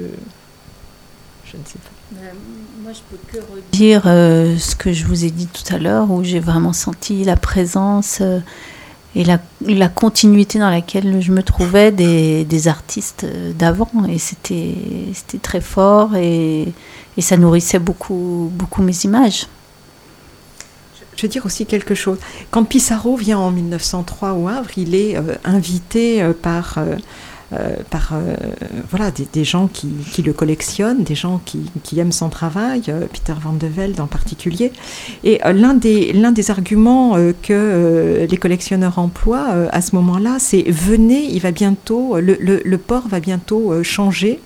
je ne sais pas. Ben, moi, je peux que redire euh, ce que je vous ai dit tout à l'heure, où j'ai vraiment senti la présence et la, la, continuité dans laquelle je me trouvais des, des artistes d'avant. Et c'était très fort et, et ça nourrissait beaucoup, beaucoup mes images je veux dire aussi quelque chose. Quand Pissarro vient en 1903 au Havre, il est euh, invité euh, par, euh, par voilà, des, gens qui, qui, le collectionnent, des gens qui, qui aiment son travail, Peter Van de Velde en particulier. Et l'un des, des arguments que les collectionneurs emploient à ce moment-là, c'est venez, il va bientôt, le, le port va bientôt changer.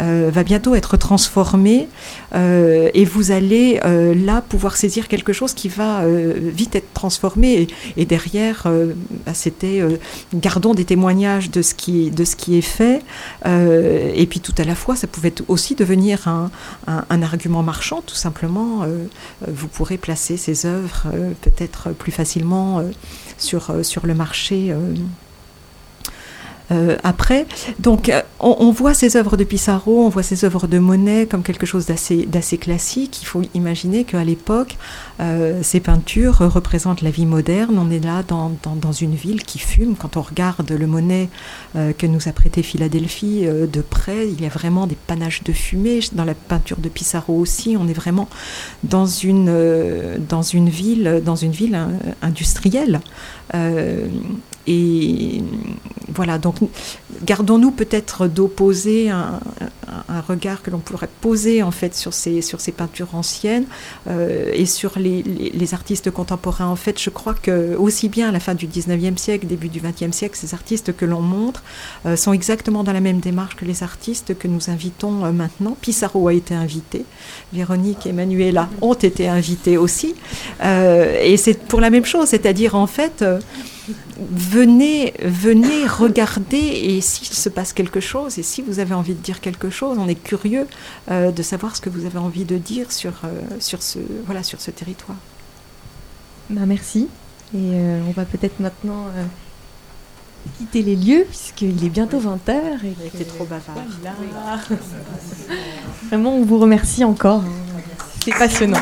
Euh, va bientôt être transformé euh, et vous allez euh, là pouvoir saisir quelque chose qui va vite être transformé. Et, derrière bah, c'était gardons des témoignages de ce qui de ce qui est fait. Et puis tout à la fois ça pouvait aussi devenir un, un, argument marchand tout simplement. Vous pourrez placer ces œuvres peut-être plus facilement sur sur le marché euh, après. Donc, euh, on, voit ces œuvres de Pissarro, on voit ces œuvres de Monet comme quelque chose d'assez classique. Il faut imaginer qu'à l'époque, euh, ces peintures représentent la vie moderne. On est là dans, une ville qui fume. Quand on regarde le Monet que nous a prêté Philadelphie de près, il y a vraiment des panaches de fumée. Dans la peinture de Pissarro aussi, on est vraiment dans une, une ville, dans une ville industrielle. Et voilà, donc gardons-nous peut-être d'opposer un, regard que l'on pourrait poser en fait sur ces, sur ces peintures anciennes euh, et sur les, les, artistes contemporains. En fait, je crois que aussi bien à la fin du 19e siècle, début du 20e siècle, ces artistes que l'on montre euh, sont exactement dans la même démarche que les artistes que nous invitons euh, maintenant. Pissarro a été invité, Véronique et Manuela ont été invités aussi. et c'est pour la même chose, c'est-à-dire en fait venez, venez regarder et s'il se passe quelque chose et si vous avez envie de dire quelque chose, on est curieux euh, de savoir ce que vous avez envie de dire sur, euh, sur, ce, voilà, sur ce territoire. Ben, merci. Et euh, on va peut-être maintenant quitter les lieux puisqu'il est bientôt 20h. Et c'est trop bavard. Vraiment, on vous remercie encore. Hein. C'est passionnant.